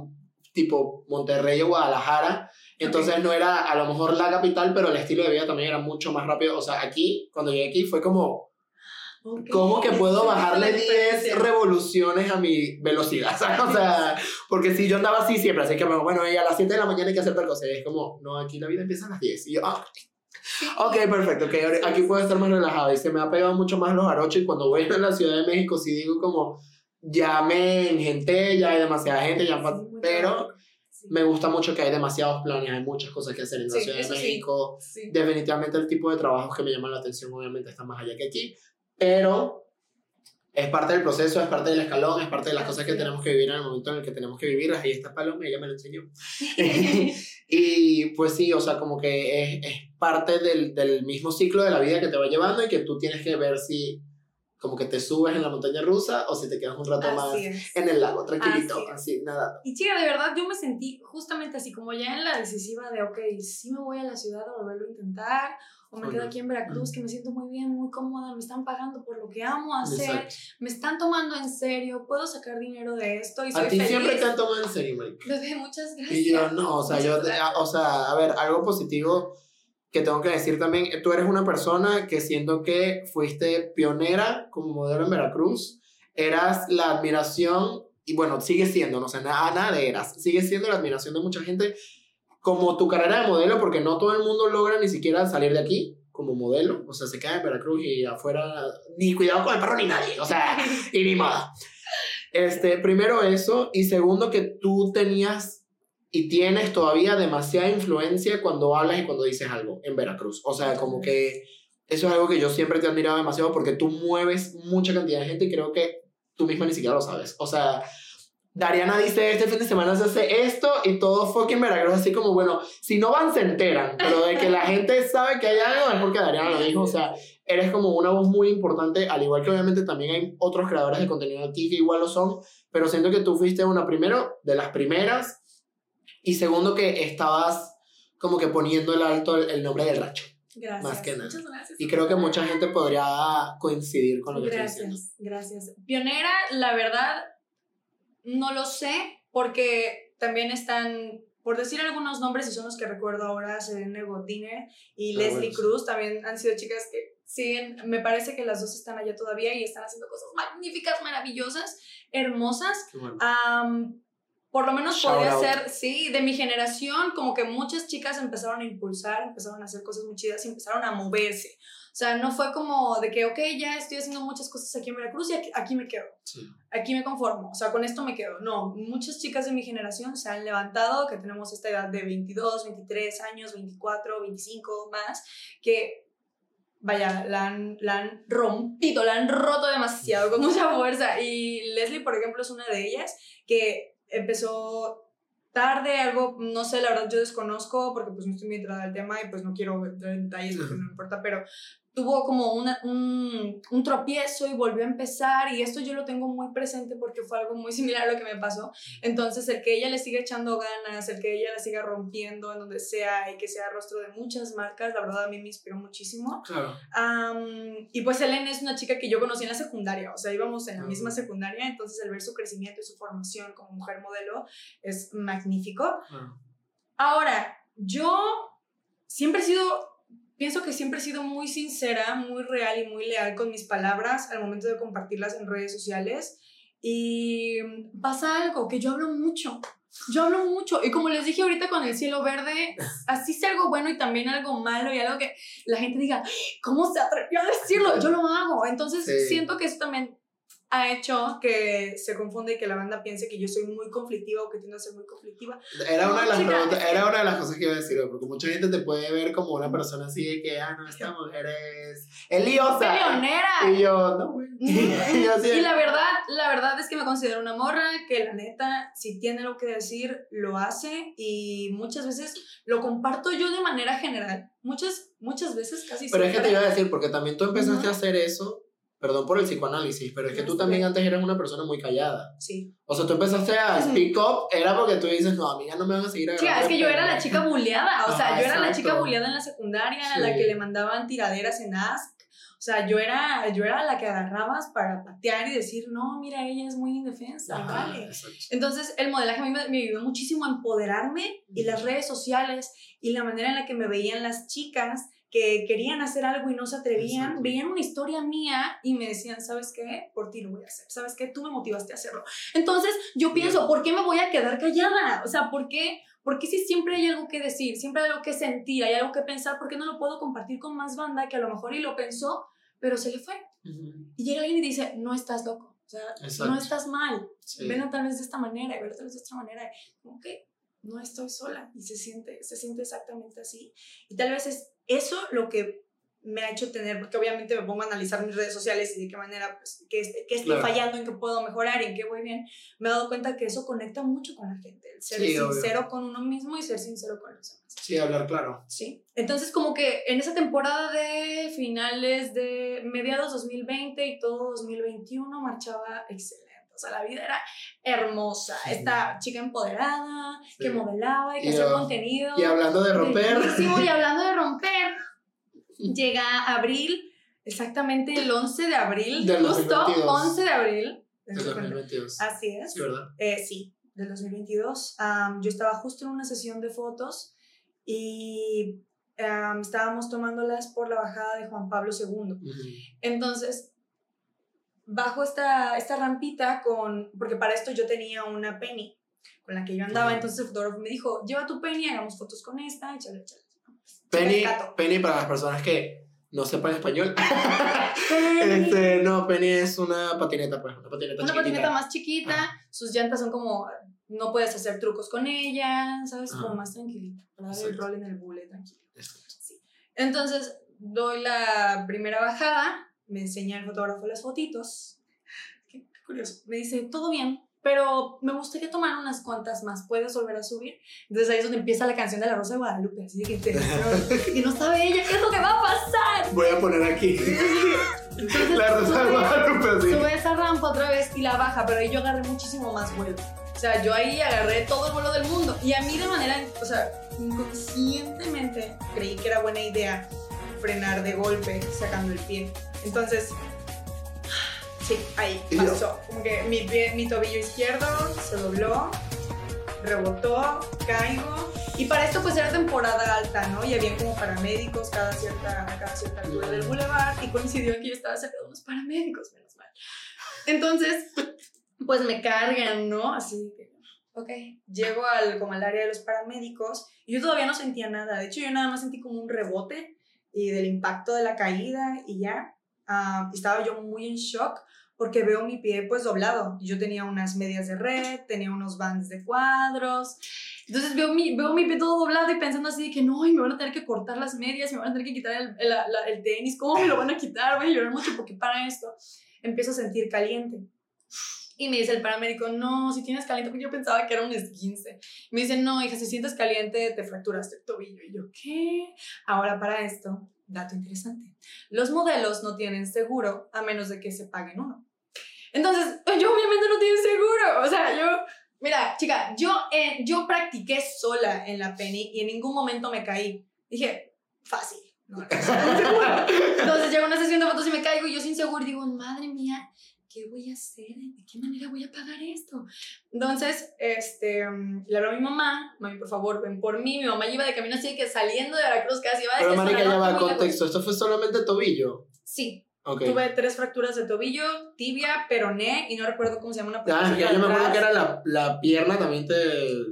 tipo Monterrey o Guadalajara. Entonces no era a lo mejor la capital, pero el estilo de vida también era mucho más rápido. O sea, aquí, cuando llegué aquí, fue como ¿Cómo que puedo bajarle 10 revoluciones a mi velocidad? <laughs> O sea, <laughs> porque si yo andaba así siempre, así que bueno, a las 7 de la mañana hay que hacer tal cosa. Y es como, no, aquí la vida empieza a las 10. Y yo, ah, ok, perfecto, okay, aquí puedo estar más relajado. Y se me ha pegado mucho más los arochos. Y cuando voy a la Ciudad de México, sí digo como, ya me engenté, ya hay demasiada gente, ya, pero me gusta mucho que hay demasiados planes, hay muchas cosas que hacer en la Ciudad de México. Definitivamente el tipo de trabajos que me llaman la atención, obviamente, está más allá que aquí pero es parte del proceso, es parte del escalón, es parte de las cosas que tenemos que vivir en el momento en el que tenemos que vivir. Ahí está Paloma, ella me lo enseñó. <laughs> y pues sí, o sea, como que es, es parte del, del, mismo ciclo de la vida que te va llevando y que tú tienes que ver si como que te subes en la montaña rusa o si te quedas un rato más en el lago, tranquilito, así, nada. Y chica, de verdad yo me sentí justamente así, como ya en la decisiva de, ok, sí me voy a la ciudad a volverlo a intentar o me quedo aquí en Veracruz, que me siento muy bien, muy cómoda, me están pagando por lo que amo hacer, me están tomando en serio, puedo sacar dinero de esto y soy A ti siempre te han tomado en serio, Mike. <laughs> Bebé, muchas gracias. Y yo no, o sea, yo, o sea, a ver, algo positivo que tengo que decir también, tú eres una persona que siento que fuiste pionera como modelo en Veracruz, eras la admiración, y bueno, sigue siendo, no sé, nada, nada de eras, sigue siendo la admiración de mucha gente como tu carrera de modelo, porque no todo el mundo logra ni siquiera salir de aquí como modelo, o sea, se queda en Veracruz y afuera, ni cuidado con el perro ni nadie, o sea, <laughs> y ni moda. Este, primero eso, y segundo que tú tenías y tienes todavía demasiada influencia cuando hablas y cuando dices algo en Veracruz, o sea, como que eso es algo que yo siempre te he admirado demasiado porque tú mueves mucha cantidad de gente y creo que tú misma ni siquiera lo sabes, o sea, Dariana dice, este fin de semana se hace esto y todo fucking Veracruz, así como, bueno, si no van se enteran, pero de que la <laughs> gente sabe que hay algo es porque Dariana lo dijo, o sea, eres como una voz muy importante, al igual que obviamente también hay otros creadores de contenido aquí que igual lo son, pero siento que tú fuiste una primero, de las primeras, y segundo que estabas como que poniendo el alto el, nombre del racho. Gracias. Más que nada. Muchas gracias. Y creo que mucha gente podría coincidir con lo que gracias, estoy diciendo. Gracias. Pionera, la verdad, no lo sé, porque también están, por decir algunos nombres, y son los que recuerdo ahora, Selene Godiner y ah, Leslie Cruz, también han sido chicas que siguen, me parece que las dos están allá todavía y están haciendo cosas magníficas, maravillosas, hermosas. por lo menos podría ser, sí, de mi generación, como que muchas chicas empezaron a impulsar, empezaron a hacer cosas muy chidas y empezaron a moverse. O sea, no fue como de que, ok, ya estoy haciendo muchas cosas aquí en Veracruz y aquí, me quedo. Aquí me conformo. O sea, con esto me quedo. No, muchas chicas de mi generación se han levantado, que tenemos esta edad de 22, 23 años, 24, 25 más, que vaya, la han, la han rompido, la han roto demasiado, con mucha fuerza. Y Leslie, por ejemplo, es una de ellas que empezó tarde, algo, no sé, la verdad yo desconozco porque pues no estoy muy entrada al tema y pues no quiero entrar en detalles porque no <laughs> importa, pero tuvo como una, un, un, tropiezo y volvió a empezar y esto yo lo tengo muy presente porque fue algo muy <laughs> similar a lo que me pasó. Entonces el que ella le siga echando ganas, el que ella la siga rompiendo en donde sea y que sea rostro de muchas marcas, la verdad a mí me inspiró muchísimo. Claro. y pues Helen es una chica que yo conocí en la secundaria, o sea, íbamos en la misma secundaria, entonces el ver su crecimiento y su formación como mujer modelo es magnífico. Ahora, yo siempre he sido pienso que siempre he sido muy sincera, muy real y muy leal con mis palabras al momento de compartirlas en redes sociales. Y pasa algo, que yo hablo mucho. Yo hablo mucho. Y como les dije ahorita con el cielo verde, así sea algo bueno y también algo malo y algo que la gente diga, ¿cómo se atrevió a decirlo? Yo lo hago. Entonces siento que eso también ha hecho que se confunde y que la banda piense que yo soy muy conflictiva o que tiendo a ser muy conflictiva. Era, una, de las preguntas, era una de las cosas que iba a decir, porque mucha gente te puede ver como una persona así de que, ah, no, esta mujer es eliosa. Peleonera. Y yo, no, güey. <laughs> y, la verdad, la verdad es que me considero una morra que la neta, si tiene lo que decir, lo hace y muchas veces lo comparto yo de manera general. Muchas, muchas veces casi Pero es que te iba a decir, porque también tú empezaste a hacer eso perdón por el psicoanálisis, pero es que tú también antes eras una persona muy callada. Sí. O sea, tú empezaste a speak up, era porque tú dices, no, amiga, no me van a seguir Chica, es que yo era la chica bulleada, o sea, Ah, yo era la chica bulleada en la secundaria, Sí. la que le mandaban tiraderas en Ask. O sea, yo era, yo era la que agarrabas para patear y decir, no, mira, ella es muy indefensa, Ajá, vale. Entonces, el modelaje a mí me, me ayudó muchísimo a empoderarme y las redes sociales y la manera en la que me veían las chicas que querían hacer algo y no se atrevían, Exacto. veían una historia mía y me decían, ¿sabes qué? Por ti lo voy a hacer. ¿Sabes qué? Tú me motivaste a hacerlo. Entonces, yo pienso, ¿por qué me voy a quedar callada? O sea, ¿por qué? Porque si siempre hay algo que decir, siempre hay algo que sentir, hay algo que pensar, ¿por qué no lo puedo compartir con más banda que a lo mejor y lo pensó, pero se le fue? Ujú, Y llega alguien y dice, no estás loco, o sea, Exacto. no estás mal, sí. Velo tal vez de esta manera y tal vez de esta manera. Como que no estoy sola y se siente, se siente exactamente así. Y tal vez es eso lo que me ha hecho tener, porque obviamente me pongo a analizar mis redes sociales y de qué manera, pues, qué, est- qué estoy Claro. fallando, en qué puedo mejorar en qué voy bien. Me he dado cuenta que eso conecta mucho con la gente, el ser Sí, obvio. sincero con uno mismo y ser sincero con los demás. Sí, hablar claro. Sí. Entonces, como que en esa temporada de finales de mediados 2020 y todo 2021 marchaba excelente. Sea, la vida era hermosa. Sí. Esta chica empoderada, que Sí. modelaba y que hacía contenido. Y hablando de romper, y hablando de romper, <laughs> llega abril, exactamente el 11 de abril, Del justo 2022. 11 de abril. del 2022. Así es. Sí, ¿verdad? Eh, sí, del 2022. Am, yo estaba justo en una sesión de fotos y am, estábamos tomándolas por la bajada de Juan Pablo II. Ujú. Entonces, bajo esta, esta rampita con, porque para esto yo tenía una penny con la que yo andaba, Ajá. entonces el fotógrafo me dijo, lleva tu penny, hagamos fotos con esta, échale, échale. Penny. Penny para las personas que no sepan español. <laughs> <laughs> Este, no, Penny es una patineta, pues, una patineta una chiquitita. patineta más chiquita, sus llantas son como, no puedes hacer trucos con ella, ¿sabes? Como Ajá. más tranquilita, para dar el rol en el bule tranquilo. Exacto. Entonces, doy la primera bajada, me enseña el fotógrafo las fotitos. Qué, qué curioso. Me dice, todo bien, pero me gustaría tomar unas cuantas más. ¿Puedes volver a subir? Entonces ahí es donde empieza la canción de la Rosa de Guadalupe. Así que te... <laughs> <laughs> y no sabe ella qué es lo que va a pasar. Voy a poner aquí Entonces, la rosa de Guadalupe así. Sube esa rampa otra vez y la baja, pero ahí yo agarré muchísimo más vuelo. O sea, yo ahí agarré todo el vuelo del mundo. Y a mí de manera, o sea, inconscientemente creí que era buena idea frenar de golpe sacando el pie. Entonces, sí, ahí pasó. Como que mi, pie, mi tobillo izquierdo se dobló, rebotó, caigo. Y para esto pues era temporada alta, ¿no? Y había como paramédicos cada cierta, cada cierta altura del boulevard y coincidió que yo estaba cerca de unos paramédicos, menos mal. Entonces, pues me cargan, ¿no? Así que, ok, llego al, como al área de los paramédicos y yo todavía no sentía nada. De hecho, yo nada más sentí como un rebote y del impacto de la caída y ya. Ah, estaba yo muy en shock porque veo mi pie pues doblado. Yo tenía unas medias de red, tenía unos bands de cuadros. Entonces veo mi, veo mi pie todo doblado y pensando así de que no, y me van a tener que cortar las medias, me van a tener que quitar el, el, la- el tenis, ¿cómo me lo van a quitar? Voy a llorar mucho porque para esto empiezo a sentir caliente. Y me dice el paramédico, no, si tienes caliente, yo pensaba que era un esguince. Me dice, no, hija, si sientes caliente, te fracturaste el tobillo. Y yo, ¿qué? Ahora para esto, dato interesante. Los modelos no tienen seguro a menos de que se paguen uno. Entonces, yo obviamente no tengo seguro. O sea, yo, mira, chica, yo, eh, yo practiqué sola en la Penny y en ningún momento me caí. Dije, fácil. No, no, no. Entonces llega una sesión de fotos y me caigo y yo sin seguro digo, madre mía, ¿qué voy a hacer? ¿De qué manera voy a pagar esto? Entonces, este, le hablo a mi mamá, mami, por favor, ven por mí. Mi mamá iba de camino así de que saliendo de Veracruz casi iba de Pero, que marica, ya va, contexto. Esto fue solamente tobillo. Sí, Ok. tuve tres fracturas de tobillo, tibia, peroné y no recuerdo cómo se llama una Ah, ya yo me acuerdo que era la, la pierna también te...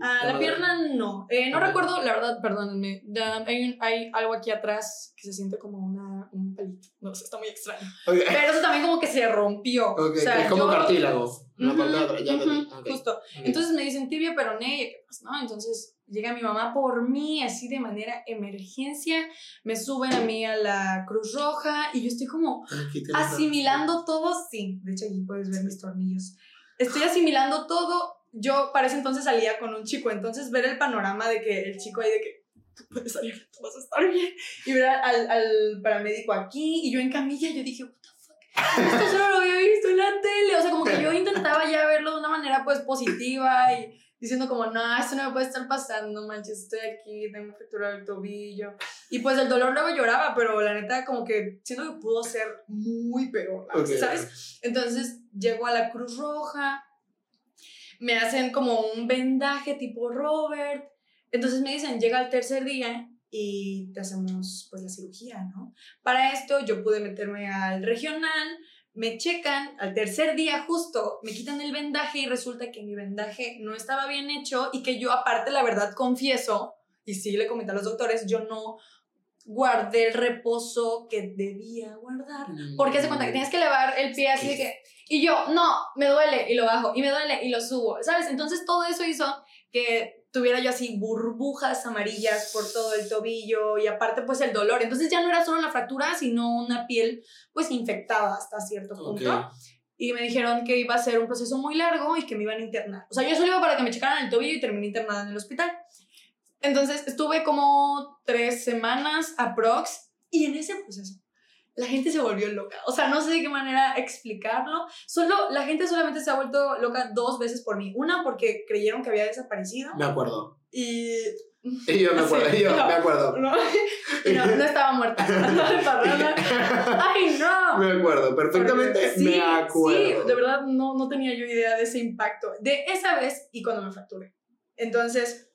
Ah, te la pierna no. Eh, no Ok. recuerdo, la verdad, perdónenme. Hay, hay algo aquí atrás que se siente como una, un palito. No sé, está muy extraño. Ok, Pero eso también como que se rompió. o sea, es como yo- cartílago. Una parte de Ujú, atrás, ya ujú, entendí. Ok. Justo. Entonces me dicen tibia, peroné, y ¿qué pasa? ¿no? Entonces llega mi mamá por mí, así de manera emergencia. Me suben a mí a la Cruz Roja y yo estoy como asimilando todo. Sí, de hecho aquí puedes ver mis tornillos. Estoy asimilando todo. Yo para ese entonces salía con un chico, entonces ver el panorama de que el chico ahí de que tú puedes salir, tú vas a estar bien. Y ver al, al paramédico aquí y yo en camilla, yo dije, what the fuck. Esto solo lo había visto en la tele. O sea, como que yo intentaba ya verlo pues positiva y diciendo como, no, esto no me puede estar pasando, manches, estoy aquí, tengo fractura del tobillo. Y pues el dolor luego lloraba, pero la neta como que siento que pudo ser muy peor, ¿sabes? Entonces llego a la Cruz Roja, me hacen como un vendaje tipo Robert, entonces me dicen, llega el tercer día y te hacemos pues la cirugía, ¿no? Para esto yo pude meterme al regional, me checan, al tercer día justo me quitan el vendaje y resulta que mi vendaje no estaba bien hecho y que yo aparte la verdad confieso, y sí le comenté a los doctores, yo no guardé el reposo que debía guardar, porque se cuenta que tienes que elevar el pie así de que, y yo, no, me duele y lo bajo, y me duele y lo subo, ¿sabes? Entonces todo eso hizo que tuviera yo así burbujas amarillas por todo el tobillo y aparte pues el dolor. Entonces ya no era solo la fractura, sino una piel pues infectada hasta cierto punto. Y me dijeron que iba a ser un proceso muy largo y que me iban a internar. O sea, yo solo iba para que me checaran el tobillo y terminé internada en el hospital. Entonces estuve como tres semanas aprox y en ese proceso la gente se volvió loca. O sea, no sé de qué manera explicarlo. Solo, la gente solamente se ha vuelto loca dos veces por mí. Una porque creyeron que había desaparecido. Me acuerdo. Y... Y yo me acuerdo, <laughs> yo me acuerdo. No, no, estaba muerta. <laughs> Ay, no. Me acuerdo, perfectamente sí, me acuerdo. Sí, de verdad no, no tenía yo idea de ese impacto. De esa vez y cuando me fracturé. Entonces,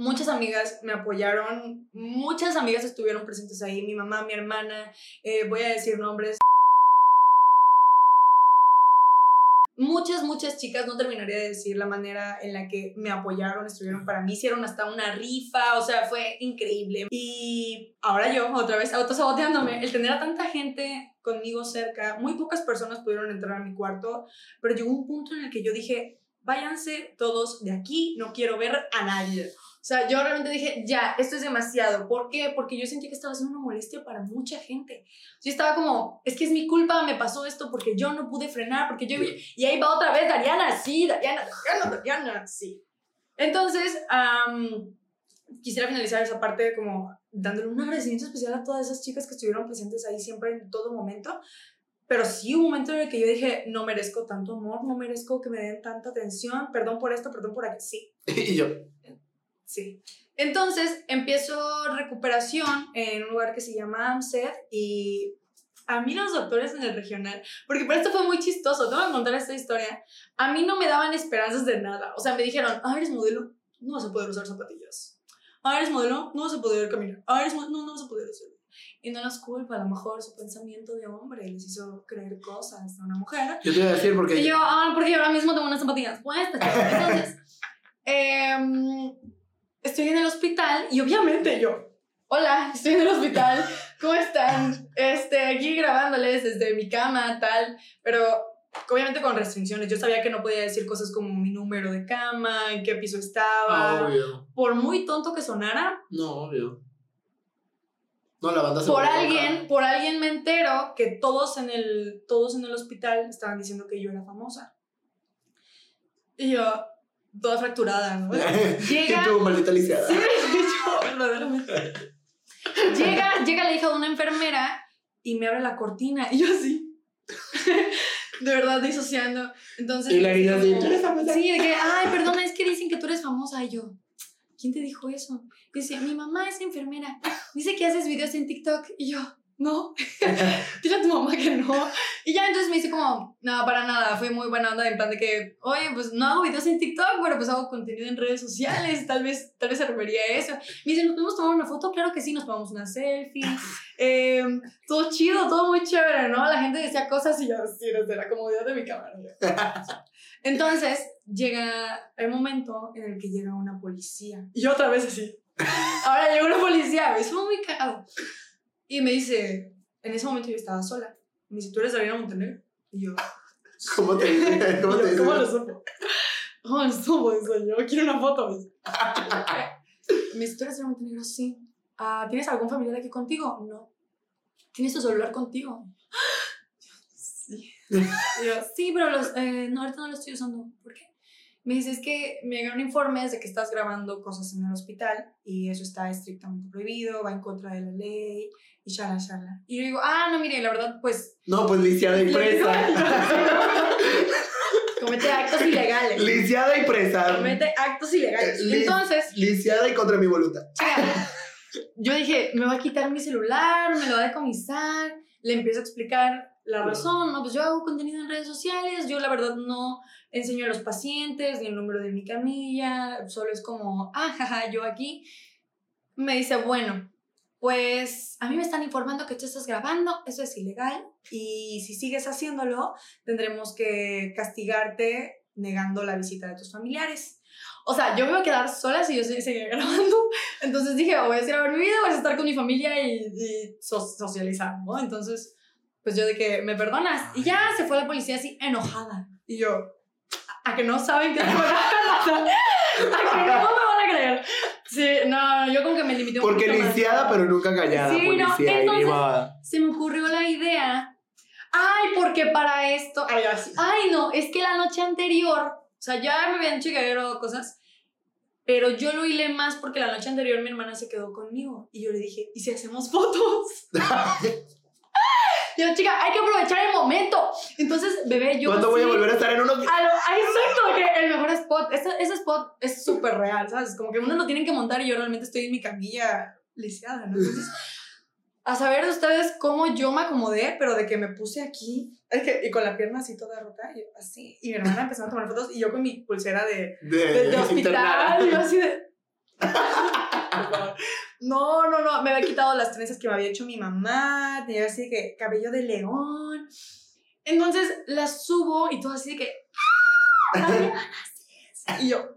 muchas amigas me apoyaron, muchas amigas estuvieron presentes ahí, mi mamá, mi hermana, eh, voy a decir nombres. Muchas, muchas chicas, no terminaría de decir la manera en la que me apoyaron, estuvieron para mí, hicieron hasta una rifa, o sea, fue increíble. Y ahora yo, otra vez, autosaboteándome, el tener a tanta gente conmigo cerca, muy pocas personas pudieron entrar a mi cuarto, pero llegó un punto en el que yo dije, váyanse todos de aquí, no quiero ver a nadie. O sea, yo realmente dije, ya, esto es demasiado. ¿Por qué? Porque yo sentí que estaba siendo una molestia para mucha gente. Yo estaba como, es que es mi culpa, me pasó esto porque yo no pude frenar, porque yo... Y ahí va otra vez Dariana, sí, Dariana, Dariana, Dariana, sí. Entonces, quisiera finalizar esa parte como dándole un agradecimiento especial a todas esas chicas que estuvieron presentes ahí siempre en todo momento. Pero sí un momento en el que yo dije, no merezco tanto amor, no merezco que me den tanta atención, perdón por esto, perdón por aquí, sí. <laughs> y yo, Sí. Entonces empiezo recuperación en un lugar que se llama AMSED y a mí los doctores en el regional, porque por esto fue muy chistoso, tengo que contar esta historia, a mí no me daban esperanzas de nada. O sea, me dijeron, ah, eres modelo, no vas a poder usar zapatillas. Ah, eres modelo, no vas a poder caminar. Ah, eres modelo, no, no vas a poder hacerlo. Y no nos culpa, a lo mejor su pensamiento de hombre les hizo creer cosas a una mujer. Yo te iba a decir porque... Y yo, ah, porque ahora mismo tengo unas zapatillas puestas. Entonces, <laughs> eh, estoy en el hospital y obviamente yo, hola, estoy en el hospital, ¿cómo están? Este, aquí grabándoles desde mi cama, tal, pero obviamente con restricciones. Yo sabía que no podía decir cosas como mi número de cama, en qué piso estaba. Obvio. Por muy tonto que sonara. No, obvio. No, la banda se Por alguien, por alguien me entero que todos en el todos en el hospital estaban diciendo que yo era famosa. Y yo, toda fracturada, ¿no? <laughs> Llega. tu maldita lisiada. Sí, yo, <laughs> verdaderamente. Llega, llega la hija de una enfermera y me abre la cortina y yo así. <laughs> de verdad disociando. Entonces. Y la niña así, ¿tú eres famosa? Sí, de que, ay, perdona, es que dicen que tú eres famosa. Y yo, ¿quién te dijo eso? Y decía, mi mamá es enfermera. Dice que haces videos en TikTok. Y yo, no, <laughs> dile a tu mamá que no. Y ya entonces me dice como, no, para nada, fue muy buena onda en plan de que, oye, pues no hago videos en TikTok, bueno, pues hago contenido en redes sociales, tal vez, tal vez se refería a eso. Me dice, ¿nos podemos tomar una foto? Claro que sí, nos tomamos una selfie. <laughs> Em, todo chido, todo muy chévere, ¿no? La gente decía cosas y yo así, desde la comodidad de mi cámara. <laughs> Entonces, llega el momento en el que llega una policía. Y otra vez así. Ahora llega una policía, fue muy cagado. Y me dice, en ese momento yo estaba sola. Me dice, ¿tú eres David Montenegro? Y yo, <laughs> <laughs> ¿cómo te dice? ¿Cómo, te <laughs> ¿Cómo lo supo? ¿Cómo lo supo? yo quiero una foto. Me dice, ¿tú eres David Montenegro? Sí. Ah, ¿Tienes algún familiar aquí contigo? No. ¿Tienes tu celular contigo? <gasps> Sí. Yo, sí, pero los, eh, no, ahorita no lo estoy usando. ¿Por qué? Me dice, es que me llegaron informes de que estás grabando cosas en el hospital y eso está estrictamente prohibido, va en contra de la ley y shala, shala. Y yo digo, ah, no, mire, la verdad, pues... No, pues lisiada y presa. <laughs> Comete actos ilegales. lisiada y presa. Comete actos ilegales. Eh, li- Entonces, Lisiada y contra mi voluntad. yo dije, me va a quitar mi celular, me lo va a decomisar. Le empiezo a explicar la razón, no, pues yo hago contenido en redes sociales, yo la verdad no enseño a los pacientes ni el número de mi camilla, solo es como, ah, jaja, yo aquí. Me dice, bueno, pues a mí me están informando que tú estás grabando, eso es ilegal y si sigues haciéndolo, tendremos que castigarte negando la visita de tus familiares. O sea, yo me voy a quedar sola si yo se- seguía grabando. Entonces dije, o voy a grabar mi vida, voy a estar con mi familia y, y so- socializar, ¿no? Entonces, pues yo de que, ¿me perdonas? Y ya se fue la policía así enojada. Y yo, ¿a a que no saben que estoy grabando? ¿A que no me van a creer? Sí, no, yo como que me limité un Porque poquito más. lisiada, pero nunca callada, Sí, no, policía. ni entonces-. Se me ocurrió la idea. Ay, porque para esto. Ay, así. Ay, no, es que la noche anterior, o sea, ya me habían dicho que había grabado cosas, pero yo lo hilé más porque la noche anterior mi hermana se quedó conmigo y yo le dije, ¿y si hacemos fotos? <laughs> yo, chica, hay que aprovechar el momento. Entonces, bebé, yo. ¿Cuándo voy a volver a estar en uno? exacto, que el mejor spot, ese, ese spot es súper real, ¿sabes? Como que uno lo tienen que montar y yo realmente estoy en mi camilla lisiada, ¿no? Entonces, a saber de ustedes cómo yo me acomodé, pero de que me puse aquí, es que, y con la pierna así toda rota, y así, y mi hermana empezó a tomar fotos, y yo con mi pulsera de, De, de, de hospital, y yo así de... <laughs> <laughs> No, no, no, me había quitado las trenzas que me había hecho mi mamá, tenía así de que cabello de león. Entonces las subo y todo así de que... "Ah, Adriana, sí es". Y yo...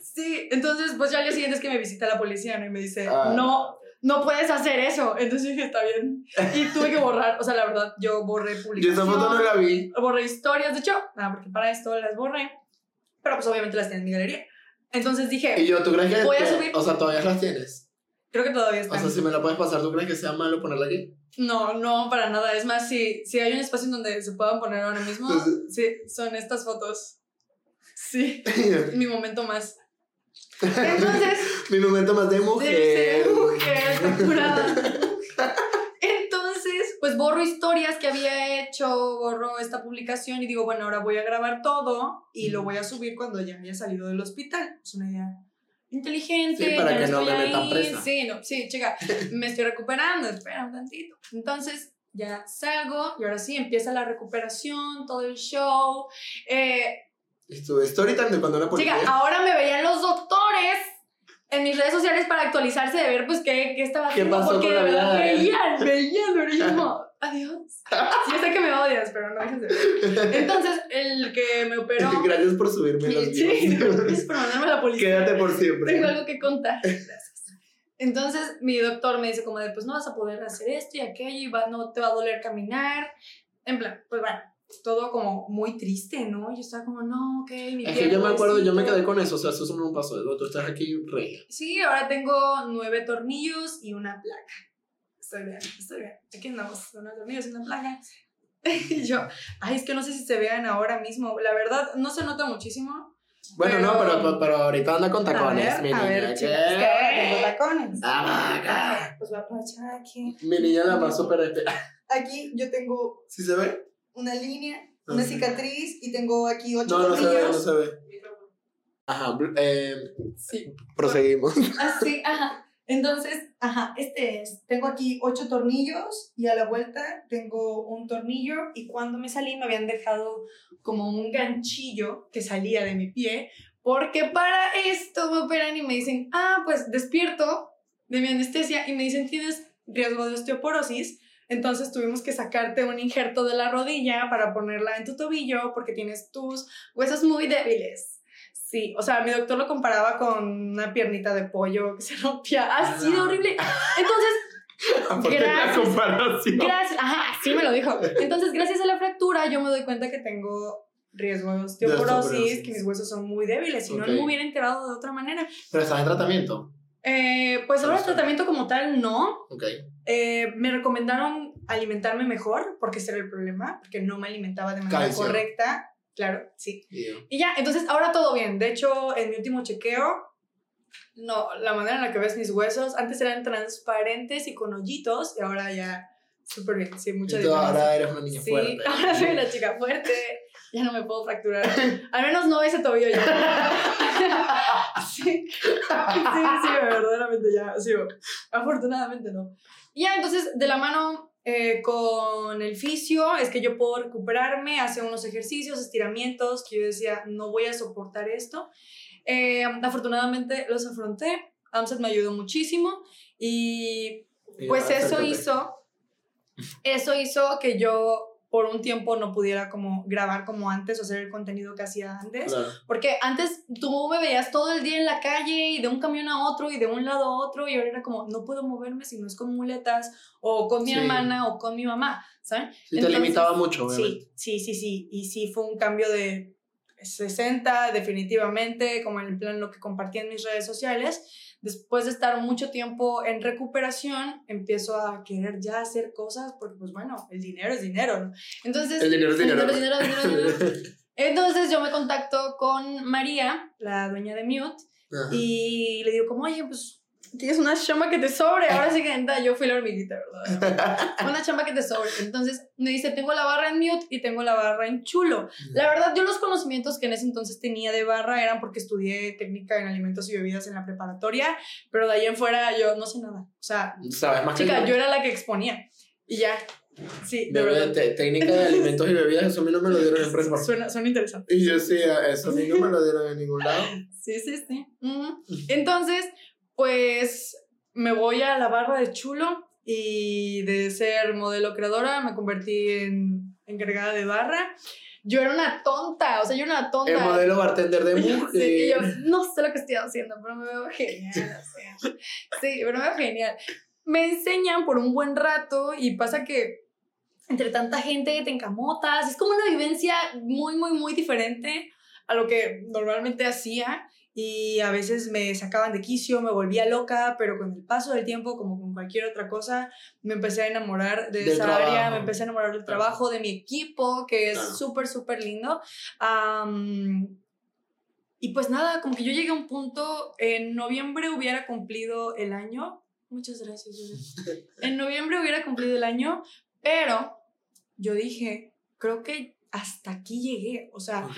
Sí, entonces pues ya al día siguiente es que me visita la policía ¿no? y me dice, Ah. no, no puedes hacer eso. Entonces dije, está bien. Y tuve que borrar, o sea, la verdad, yo borré Yo publicaciones esa foto no la vi. borré historias, de hecho, nada, porque para esto las borré, pero pues obviamente las tenía en mi galería. Entonces dije, Y yo, ¿tú crees que.? Voy a subir. O sea, todavía las tienes. creo que todavía O están. sea, si me la puedes pasar, ¿tú crees que sea malo ponerla aquí? No, no, para nada. Es más, si, si hay un espacio en donde se puedan poner ahora mismo, sí, son estas fotos. Sí, <laughs> mi momento más. <laughs> Entonces, Mi momento más de de mujer. ser mujer capturada. Entonces, pues borro historias que había hecho, borro esta publicación y digo, bueno, ahora voy a grabar todo y lo voy a subir cuando ya haya salido del hospital. Es una idea inteligente. Sí, para que no me metan presa. Sí, no, sí, chica, me estoy recuperando, espera un tantito. Entonces, ya salgo y ahora sí empieza la recuperación, todo el show. Eh, tu story time de cuando una policía. Chica, ahora me veían los doctores en mis redes sociales para actualizarse de ver pues qué, qué estaba ¿Qué haciendo. pasó porque con la vida veían, veían, pero yo como, adiós. Yo sé que me odias, pero no dejes de ver. Entonces, el que me operó. <laughs> Gracias por subirme los sí, <laughs> gracias por mandarme a la policía. Quédate por siempre. Tengo algo que contar. Gracias. Entonces, mi doctor me dice como de, pues no vas a poder hacer esto y aquello y va, no te va a doler caminar. En plan, pues bueno, todo como muy triste, ¿no? Yo estaba como, no, ok, mi Es que yo me acuerdo, yo me pobrecito". quedé con eso, o sea, eso es un paso. Tú estás aquí regia. Sí, ahora tengo nueve tornillos y una placa. Estoy bien, estoy bien. Aquí andamos, nueve tornillos y una placa. Y <laughs> yo, ay, es que no sé si se vean ahora mismo. La verdad, no se nota muchísimo. Bueno, no, Pero- pero, pero ahorita anda con tacones, a ver, mi a niña. ver, ¿qué? chicas, que ahora tengo tacones. Ah, acá. Pues voy a aprovechar aquí. Mi niña la más súper este. <laughs> Aquí yo tengo ¿Sí se ve? Una línea, una cicatriz y tengo aquí ocho No, no se ve, no tornillos. se ve. Ajá, eh, Sí, proseguimos. <laughs> así, ajá. Entonces, ajá, este es. Tengo aquí ocho tornillos y a la vuelta tengo un tornillo y cuando me salí me habían dejado como un ganchillo que salía de mi pie porque para esto me operan y me dicen, ah, pues despierto de mi anestesia y me dicen, tienes riesgo de osteoporosis. Entonces tuvimos que sacarte un injerto de la rodilla para ponerla en tu tobillo porque tienes tus huesos muy débiles. Sí, o sea, mi doctor lo comparaba con una piernita de pollo que se rompía. De Ah. horrible. Entonces, <laughs> Gracias. gracias, ajá, sí me lo dijo. <laughs> Entonces, gracias a la fractura, yo me doy cuenta que tengo riesgo de osteoporosis, osteoporosis. que mis huesos son muy débiles. Si no me hubiera enterado de otra manera. Pero estás en tratamiento. Eh, pues ahora el tratamiento como tal no. Ok. Eh, me recomendaron alimentarme mejor, porque ese era el problema, porque no me alimentaba de manera Calcio. correcta. Claro, sí. Y ya, entonces ahora todo bien. De hecho, en mi último chequeo, no, la manera en la que ves mis huesos, antes eran transparentes y con hoyitos, y ahora ya súper bien. Sí, mucha y tú diferencia. ahora eres una niña sí, fuerte. <laughs> ahora soy una chica fuerte. Ya no me puedo fracturar. <laughs> Al menos no ese tobillo ya. <laughs> sí, sí, sí, verdaderamente ya. Sí, afortunadamente no. Y ya, entonces, de la mano eh, con el fisio, es que yo puedo recuperarme, hacer unos ejercicios, estiramientos, que yo decía, no voy a soportar esto. Eh, afortunadamente los afronté. AMSAT me ayudó muchísimo y pues eso acércate. hizo, eso hizo que yo por un tiempo no pudiera como grabar como antes o hacer el contenido que hacía antes. Claro. Porque antes tú me veías todo el día en la calle y de un camión a otro y de un lado a otro y ahora era como, no puedo moverme si no es con muletas o con mi Sí. hermana o con mi mamá, ¿saben? Sí, te Entonces, limitaba mucho, obviamente. Sí, sí, sí, sí. Y sí fue un cambio de 60 definitivamente, como en el plan lo que compartí en mis redes sociales. Después de estar mucho tiempo en recuperación, empiezo a querer ya hacer cosas porque, pues bueno, el dinero es dinero, ¿no? Entonces, El dinero es dinero. el dinero, dinero. <laughs> Entonces yo me contacto con María, la dueña de Mute, Ajá. y le digo como, oye, pues tienes una chamba que te sobre. Ahora sí que neta, yo fui la hormiguita, ¿verdad? <laughs> Una chamba que te sobre. Entonces me dice, tengo la barra en mute y tengo la barra en chulo. La verdad, yo los conocimientos que en ese entonces tenía de barra eran porque estudié técnica en alimentos y bebidas en la preparatoria, pero de ahí en fuera yo no sé nada. O sea, Sabes más que chica, yo. yo era la que exponía. Y ya. Sí, de verdad. técnica de alimentos y bebidas, eso a mí no me lo dieron en prepa. Suena, suena interesante. Y yo sí, eso a mí no me lo dieron en ningún lado. Sí, sí, sí. Ujú. Entonces, pues me voy a la barra de chulo y de ser modelo creadora me convertí en encargada de barra. Yo era una tonta, o sea, yo era una tonta. El modelo bartender de mujer. <laughs> Sí, y yo no sé lo que estoy haciendo, pero me veo genial. o sea. Sí, pero me veo genial. Me enseñan por un buen rato y pasa que entre tanta gente te encamotas. Es como una vivencia muy, muy, muy diferente a lo que normalmente hacía. Y a veces me sacaban de quicio, me volvía loca, pero con el paso del tiempo, como con cualquier otra cosa, me empecé a enamorar de Del esa área, trabajo. me empecé a enamorar del Claro. trabajo, de mi equipo, que es Claro. súper, súper lindo. Am, y pues nada, como que yo llegué a un punto, en noviembre hubiera cumplido el año. Muchas gracias, Julia. <laughs> En noviembre hubiera cumplido el año, pero yo dije, creo que hasta aquí llegué. O sea,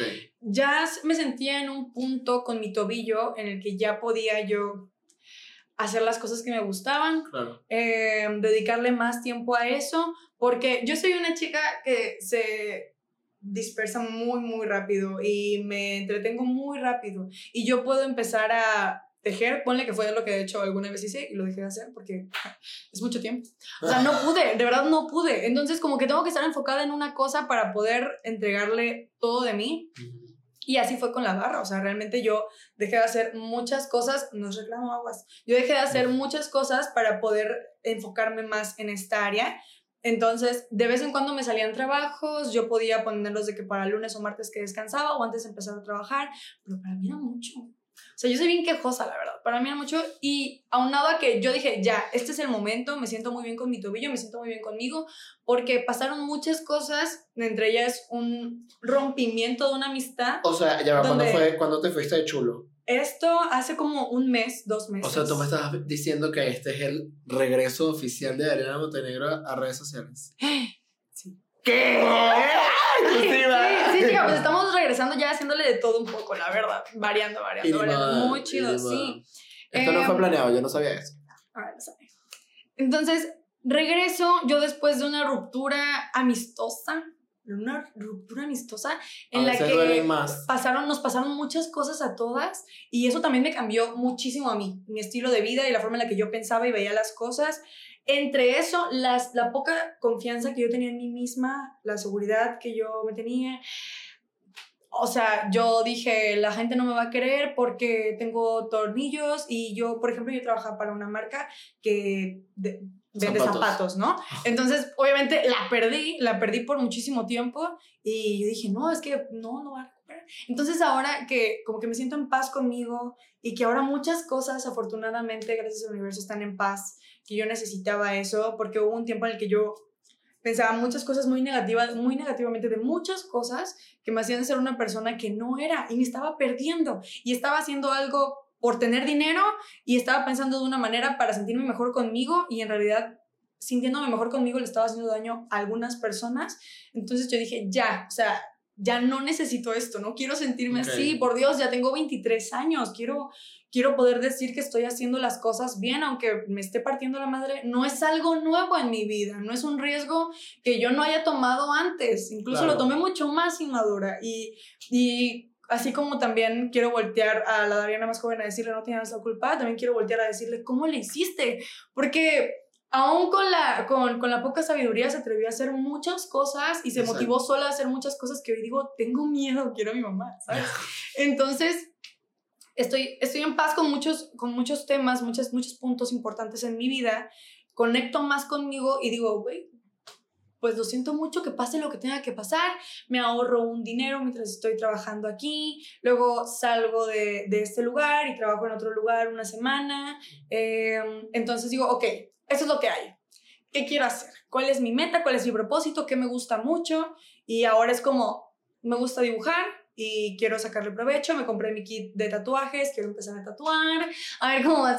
ya me sentía en un punto con mi tobillo en el que ya podía yo hacer las cosas que me gustaban, Claro. eh, dedicarle más tiempo a eso, porque yo soy una chica que se dispersa muy, muy rápido y me entretengo muy rápido y yo puedo empezar a tejer, ponle que fue lo que de hecho alguna vez hice y lo dejé de hacer porque <laughs> es mucho tiempo. O sea, no pude, de verdad no pude. Entonces como que tengo que estar enfocada en una cosa para poder entregarle todo de mí y así fue con la barra, o sea, realmente yo dejé de hacer muchas cosas, no reclamo aguas, yo dejé de hacer muchas cosas para poder enfocarme más en esta área. Entonces, de vez en cuando me salían trabajos, yo podía ponerlos de que para lunes o martes que descansaba o antes de empezar a trabajar, pero para mí era mucho. O sea, yo soy bien quejosa, la verdad. Para mí era mucho. Y aunado a que yo dije, ya, este es el momento, me siento muy bien con mi tobillo, me siento muy bien conmigo, porque pasaron muchas cosas, entre ellas un rompimiento de una amistad. O sea, ya va, ¿cuándo, fue, ¿cuándo te fuiste de chulo? Esto hace como un mes, dos meses. O sea, tú me estás diciendo que este es el regreso oficial de Ariana Montenegro a redes sociales. Sí. ¿Qué? Sí, sí, chica, pues <laughs> estamos regresando ya haciéndole de todo un poco, la verdad. Variando, variando, variando. Muy chido, sí. Esto no Eh, fue planeado, yo no sabía eso. Ahora lo sabe. Entonces, regreso yo después de una ruptura amistosa, una ruptura amistosa en a la que más. pasaron, nos pasaron muchas cosas a todas y eso también me cambió muchísimo a mí, mi estilo de vida y la forma en la que yo pensaba y veía las cosas. Entre eso, las, la poca confianza que yo tenía en mí misma, la seguridad que yo me tenía. O sea, yo dije, la gente no me va a querer porque tengo tornillos y yo, por ejemplo, yo trabajaba para una marca que de- vende Zapatos. zapatos, ¿no? Entonces, obviamente, la perdí, la perdí por muchísimo tiempo y yo dije, no, es que no, no va a recuperar. Entonces, ahora que como que me siento en paz conmigo y que ahora muchas cosas, afortunadamente, gracias al universo, están en paz, que yo necesitaba eso, porque hubo un tiempo en el que yo pensaba muchas cosas muy negativas, muy negativamente de muchas cosas que me hacían ser una persona que no era y me estaba perdiendo y estaba haciendo algo por tener dinero y estaba pensando de una manera para sentirme mejor conmigo y en realidad sintiéndome mejor conmigo le estaba haciendo daño a algunas personas. Entonces yo dije, ya, o sea, ya no necesito esto, no quiero sentirme así, por Dios, ya tengo 23 años, quiero, quiero poder decir que estoy haciendo las cosas bien, aunque me esté partiendo la madre, no es algo nuevo en mi vida, no es un riesgo que yo no haya tomado antes, incluso lo tomé mucho más inmadura y, y así como también quiero voltear a la Dariana más joven a decirle no tienes la culpa, también quiero voltear a decirle cómo le hiciste, porque aún con la, con, con, la poca sabiduría se atrevió a hacer muchas cosas y se motivó sola a hacer muchas cosas que hoy digo, tengo miedo, quiero a mi mamá, ¿sabes? <laughs> Entonces, estoy, estoy en paz con muchos, con muchos temas, muchos, muchos puntos importantes en mi vida, conecto más conmigo y digo, güey, pues lo siento mucho, que pase lo que tenga que pasar, me ahorro un dinero mientras estoy trabajando aquí, luego salgo de, de este lugar y trabajo en otro lugar una semana, eh, entonces digo, ok, eso es lo que hay. ¿Qué quiero hacer? ¿Cuál es mi meta? ¿Cuál es mi propósito? ¿Qué me gusta mucho? Y ahora es como, me gusta dibujar y quiero sacarle provecho. Me compré mi kit de tatuajes, quiero empezar a tatuar, a ver cómo va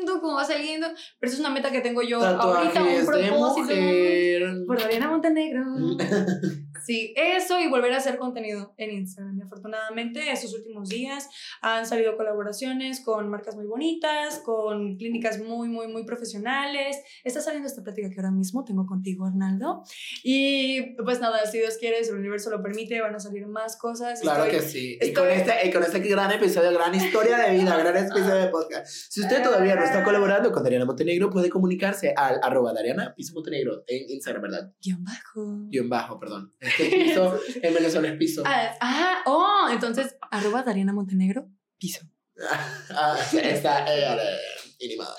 saliendo, cómo va saliendo. Pero eso es una meta que tengo yo ahorita, un propósito. Por Dariana Montenegro. <laughs> Sí, eso y volver a hacer contenido en Instagram. Afortunadamente, estos últimos días han salido colaboraciones con marcas muy bonitas, con clínicas muy, muy, muy profesionales. Está saliendo esta plática que ahora mismo tengo contigo, Arnaldo. Y pues nada, si Dios quiere, si el universo lo permite, van a salir más cosas. Claro que sí. Y, con este, y con este gran episodio, gran historia de vida, gran episodio de podcast. Si usted todavía no está colaborando con Dariana Montenegro, puede comunicarse al arroba Dariana Piso Montenegro en Instagram, ¿verdad? Guión bajo. Guión bajo, perdón. <laughs> piso, en Venezuela es piso. Ah, ah, oh, entonces, arroba Dariana Montenegro, piso. <laughs> ah, está eh, inimada.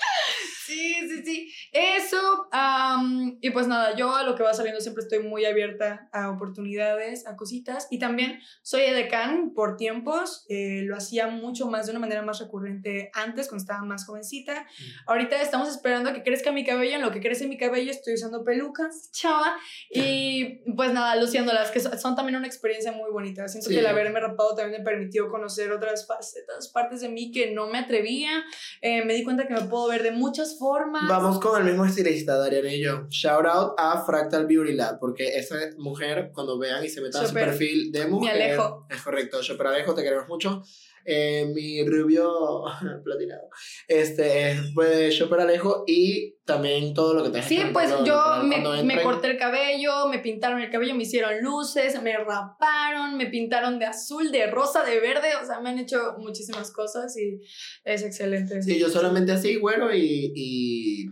Sí, sí, sí. Eso. y pues nada, yo a lo que va saliendo siempre estoy muy abierta a oportunidades, a cositas. Y también soy edecán por tiempos. Eh, lo hacía mucho más de una manera más recurrente antes, cuando estaba más jovencita. Mm. Ahorita estamos esperando a que crezca mi cabello. En lo que crece mi cabello estoy usando pelucas, chava. Y pues nada, luciéndolas, que son también una experiencia muy bonita. Siento que el haberme rapado también me permitió conocer otras facetas, partes de mí que no me atrevía. Eh, me di cuenta que me puedo ver de muchas formas. Vamos con el mismo estilista, Dariana y yo. Shout out a Fractal Beauty Lab, porque esa mujer, cuando vean y se metan a su perfil de mujer. Me alejo. Es correcto, yo pero alejo, te queremos mucho. Eh, mi rubio <laughs> platinado. Este pues yo para Alejo y también todo lo que te Sí, pues yo me, me, corté el cabello, me pintaron el cabello, me hicieron luces, me raparon, me pintaron de azul, de rosa, de verde, o sea, me han hecho muchísimas cosas y es excelente. Sí, yo solamente así, güero y, y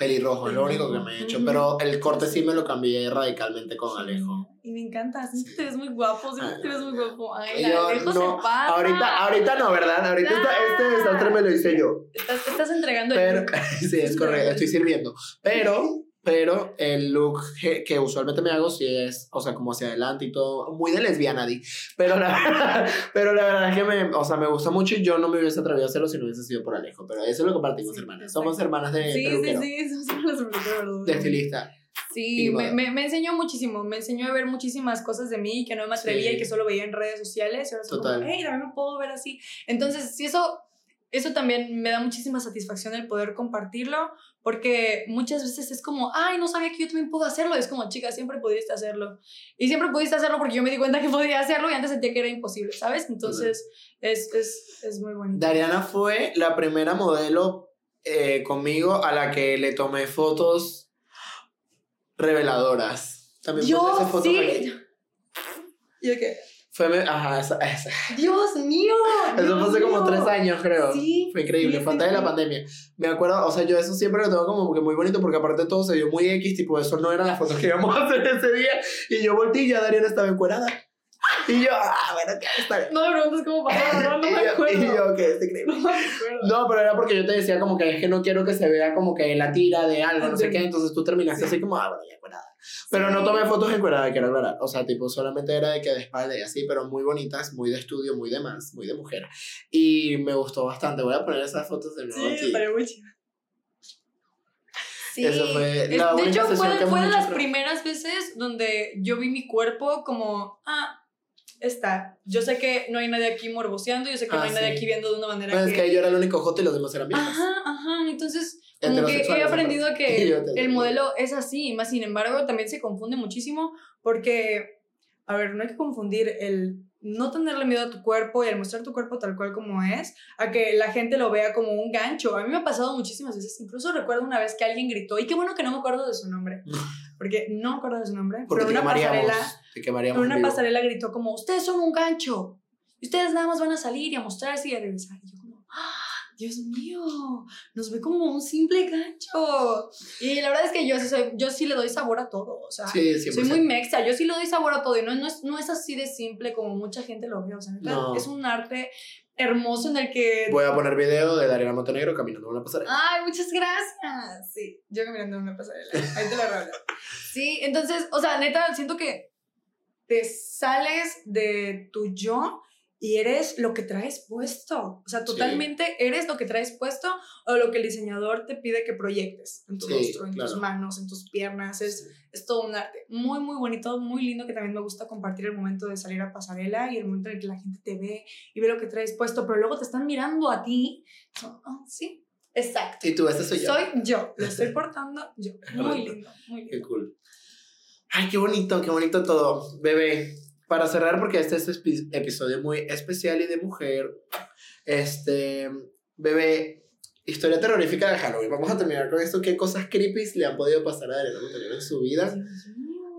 pelirrojo, es lo único que me he hecho. Pero el corte sí me lo cambié radicalmente con Alejo. Y me encanta, siempre te ves muy guapo, siempre te ves muy guapo. Ay, Alejo no, se pasa. Ahorita, ahorita no, ¿verdad? Ahorita este desastre me lo hice yo. Estás, estás entregando el <laughs> Sí, es correcto, estoy sirviendo. Pero <laughs> pero el look que, usualmente me hago sí es, o sea, como hacia adelante y todo, muy de lesbiana, di. Pero la, <laughs> verdad, pero la verdad es que me, o sea, me gusta mucho y yo no me hubiese atrevido a hacerlo si no hubiese sido por Alejo. Pero eso es lo compartimos, hermanas. Somos hermanas de Sí, sí, sí, somos hermanas de estilista. Sí, me, me, me, enseñó muchísimo, me enseñó a ver muchísimas cosas de mí que no me atrevía y que solo veía en redes sociales. Y ahora Total. Como, hey, también me puedo ver así. Entonces, si eso eso también me da muchísima satisfacción el poder compartirlo, porque muchas veces es como, ay, no sabía que yo también puedo hacerlo. es como, chica, siempre pudiste hacerlo. Y siempre pudiste hacerlo porque yo me di cuenta que podía hacerlo y antes sentía que era imposible, ¿sabes? Entonces, es, es, es, muy bonito. Dariana fue la primera modelo eh, conmigo a la que le tomé fotos reveladoras. También yo, fotos sí. ¿Y qué? Fue, ajá, esa, esa. Dios mío. Eso fue hace como tres años, creo. Sí. Fue increíble, fue antes de la pandemia. Me acuerdo, o sea, yo eso siempre lo tengo como que muy bonito porque aparte todo se dio muy X, tipo, eso no eran las fotos que íbamos a hacer ese día. Y yo volteé y ya Dariana estaba encuerada. Y yo, ah, bueno, ¿qué está bien. No me preguntes cómo pasó, no, no <laughs> me acuerdo. y yo, que es increíble. No, no, pero era porque yo te decía como que es que no quiero que se vea como que la tira de algo, no sé qué. Entonces tú terminaste así como, ah, bueno, ya encuerada. Pero no tomé fotos encuerada, quiero aclarar. O sea, tipo, solamente era de que de espalda y así, pero muy bonitas, muy de estudio, muy de más, muy de mujer. Y me gustó bastante. Voy a poner esas fotos de nuevo sí, aquí. Sí, muy chido. Sí. Eso fue la de única hecho, sesión fue, que fue de hecho, las primeras veces donde yo vi mi cuerpo como, ah, está. Yo sé que no hay nadie aquí morboseando, yo sé que no Ah, hay nadie sí. aquí viendo de una manera Bueno, es que yo era el único joto y los demás eran viejas. Ajá, ajá. Entonces, que he aprendido que <laughs> el modelo es así, más sin embargo, también se confunde muchísimo porque, a ver, no hay que confundir el no tenerle miedo a tu cuerpo y el mostrar tu cuerpo tal cual como es, a que la gente lo vea como un gancho. A mí me ha pasado muchísimas veces, incluso recuerdo una vez que alguien gritó, y qué bueno que no me acuerdo de su nombre, <laughs> porque no me acuerdo de su nombre, Porque pero una pasarela quemaríamos. una vivo. pasarela gritó como, ustedes son un gancho. Y ustedes nada más van a salir y a mostrarse y a regresar. Y yo. Dios mío, nos ve como un simple gancho. Y la verdad es que yo sí, soy, yo sí le doy sabor a todo. O sea, Sí, 100%. soy muy mexa. Yo sí le doy sabor a todo. Y no, no, es, no es así de simple como mucha gente lo ve. O sea, No. es un arte hermoso en el que... Voy a poner video de Dariana Montenegro caminando en una pasarela. Ay, muchas gracias. Sí, yo caminando en una pasarela. Ahí te la regalo. <laughs> Sí, entonces, o sea, neta, siento que te sales de tu yo y eres lo que traes puesto. O sea, totalmente eres lo que traes puesto o lo que el diseñador te pide que proyectes en tu Sí, rostro, en claro. tus manos, en tus piernas. Es, es todo un arte muy, muy bonito, muy lindo que también me gusta compartir el momento de salir a pasarela y el momento en el que la gente te ve y ve lo que traes puesto, pero luego te están mirando a ti. So, ah, sí, exacto. Y tú, este soy yo. Soy yo, lo estoy <laughs> portando yo. Muy lindo, muy Qué lindo. cool. Ay, qué bonito, qué bonito todo. Bebé, para cerrar, porque este es espi- episodio muy especial y de mujer, este, bebé, historia terrorífica de Halloween. Vamos a terminar con esto. ¿Qué cosas creepy le han podido pasar a Adriana Montenegro en su vida?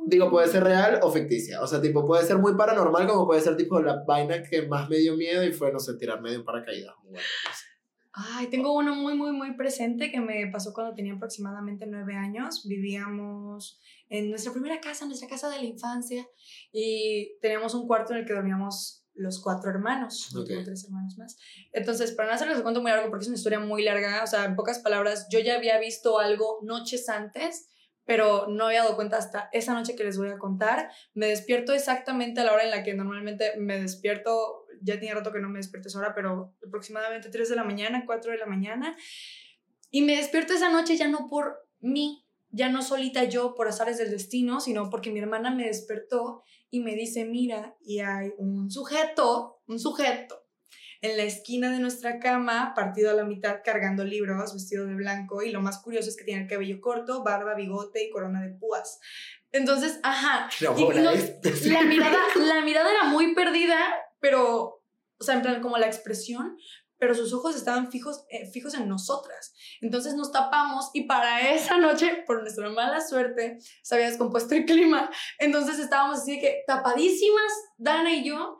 Digo, puede ser real o ficticia. O sea, tipo, puede ser muy paranormal, como puede ser, tipo, la vaina que más me dio miedo y fue, no sé, tirarme de un paracaídas. Bueno, no sé. Ay, tengo uno muy, muy, muy presente que me pasó cuando tenía aproximadamente nueve años. Vivíamos en nuestra primera casa, nuestra casa de la infancia, y teníamos un cuarto en el que dormíamos los cuatro hermanos. Yo Ok. tengo tres hermanos más. Entonces, para no hacerles el cuento muy largo, porque es una historia muy larga, o sea, en pocas palabras, yo ya había visto algo noches antes, pero no había dado cuenta hasta esa noche que les voy a contar. Me despierto exactamente a la hora en la que normalmente me despierto. Ya tenía rato que no me despierto esa hora, pero aproximadamente 3 de la mañana, 4 de la mañana. Y me despierto esa noche ya no por mí, ya no solita yo por azares del destino, sino porque mi hermana me despertó y me dice, mira, y hay un sujeto, un sujeto, en la esquina de nuestra cama, partido a la mitad, cargando libros, vestido de blanco, y lo más curioso es que tiene el cabello corto, barba, bigote y corona de púas. Entonces, ajá, No, y no- la mirada, la mirada era muy perdida, pero, o sea, en plan como la expresión, pero sus ojos estaban fijos, eh, fijos en nosotras. Entonces nos tapamos y para esa noche, por nuestra mala suerte, se había descompuesto el clima. Entonces estábamos así de que tapadísimas, Dana y yo.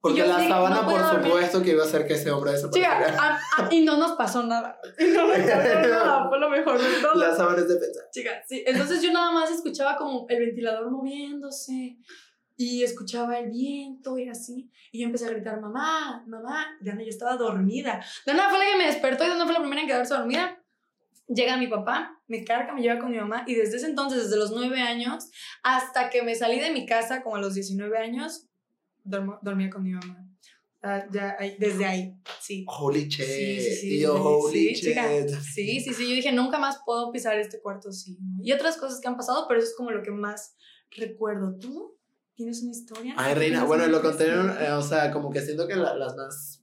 Porque yo la sí, sábana, no por dormir. supuesto, que iba a hacer que ese hombre Chica, desapareciera. a- a- y no nos pasó nada. <laughs> Y no nos pasó <laughs> nada, fue lo mejor de todo. La sábana es defensa. Chica, sí. Entonces yo nada más escuchaba como el ventilador moviéndose y escuchaba el viento y así. Y yo empecé a gritar, mamá, mamá. Dana ya estaba dormida. Dana fue la que me despertó y Dana fue la primera en quedarse dormida. Llega mi papá, me carga, me lleva con mi mamá y desde ese entonces, desde los nueve años, hasta que me salí de mi casa, como a los 19 años, dormo- dormía con mi mamá. Ah, ya, desde ahí, sí. Holy shit. Sí, sí, sí, holy shit. Sí, sí, sí, yo dije, nunca más puedo pisar este cuarto sí. Y otras cosas que han pasado, pero eso es como lo que más recuerdo. ¿Tú tienes una historia? Ay, reina, ¿Tienes bueno, lo historia? eh, o sea, como que siento que la- las más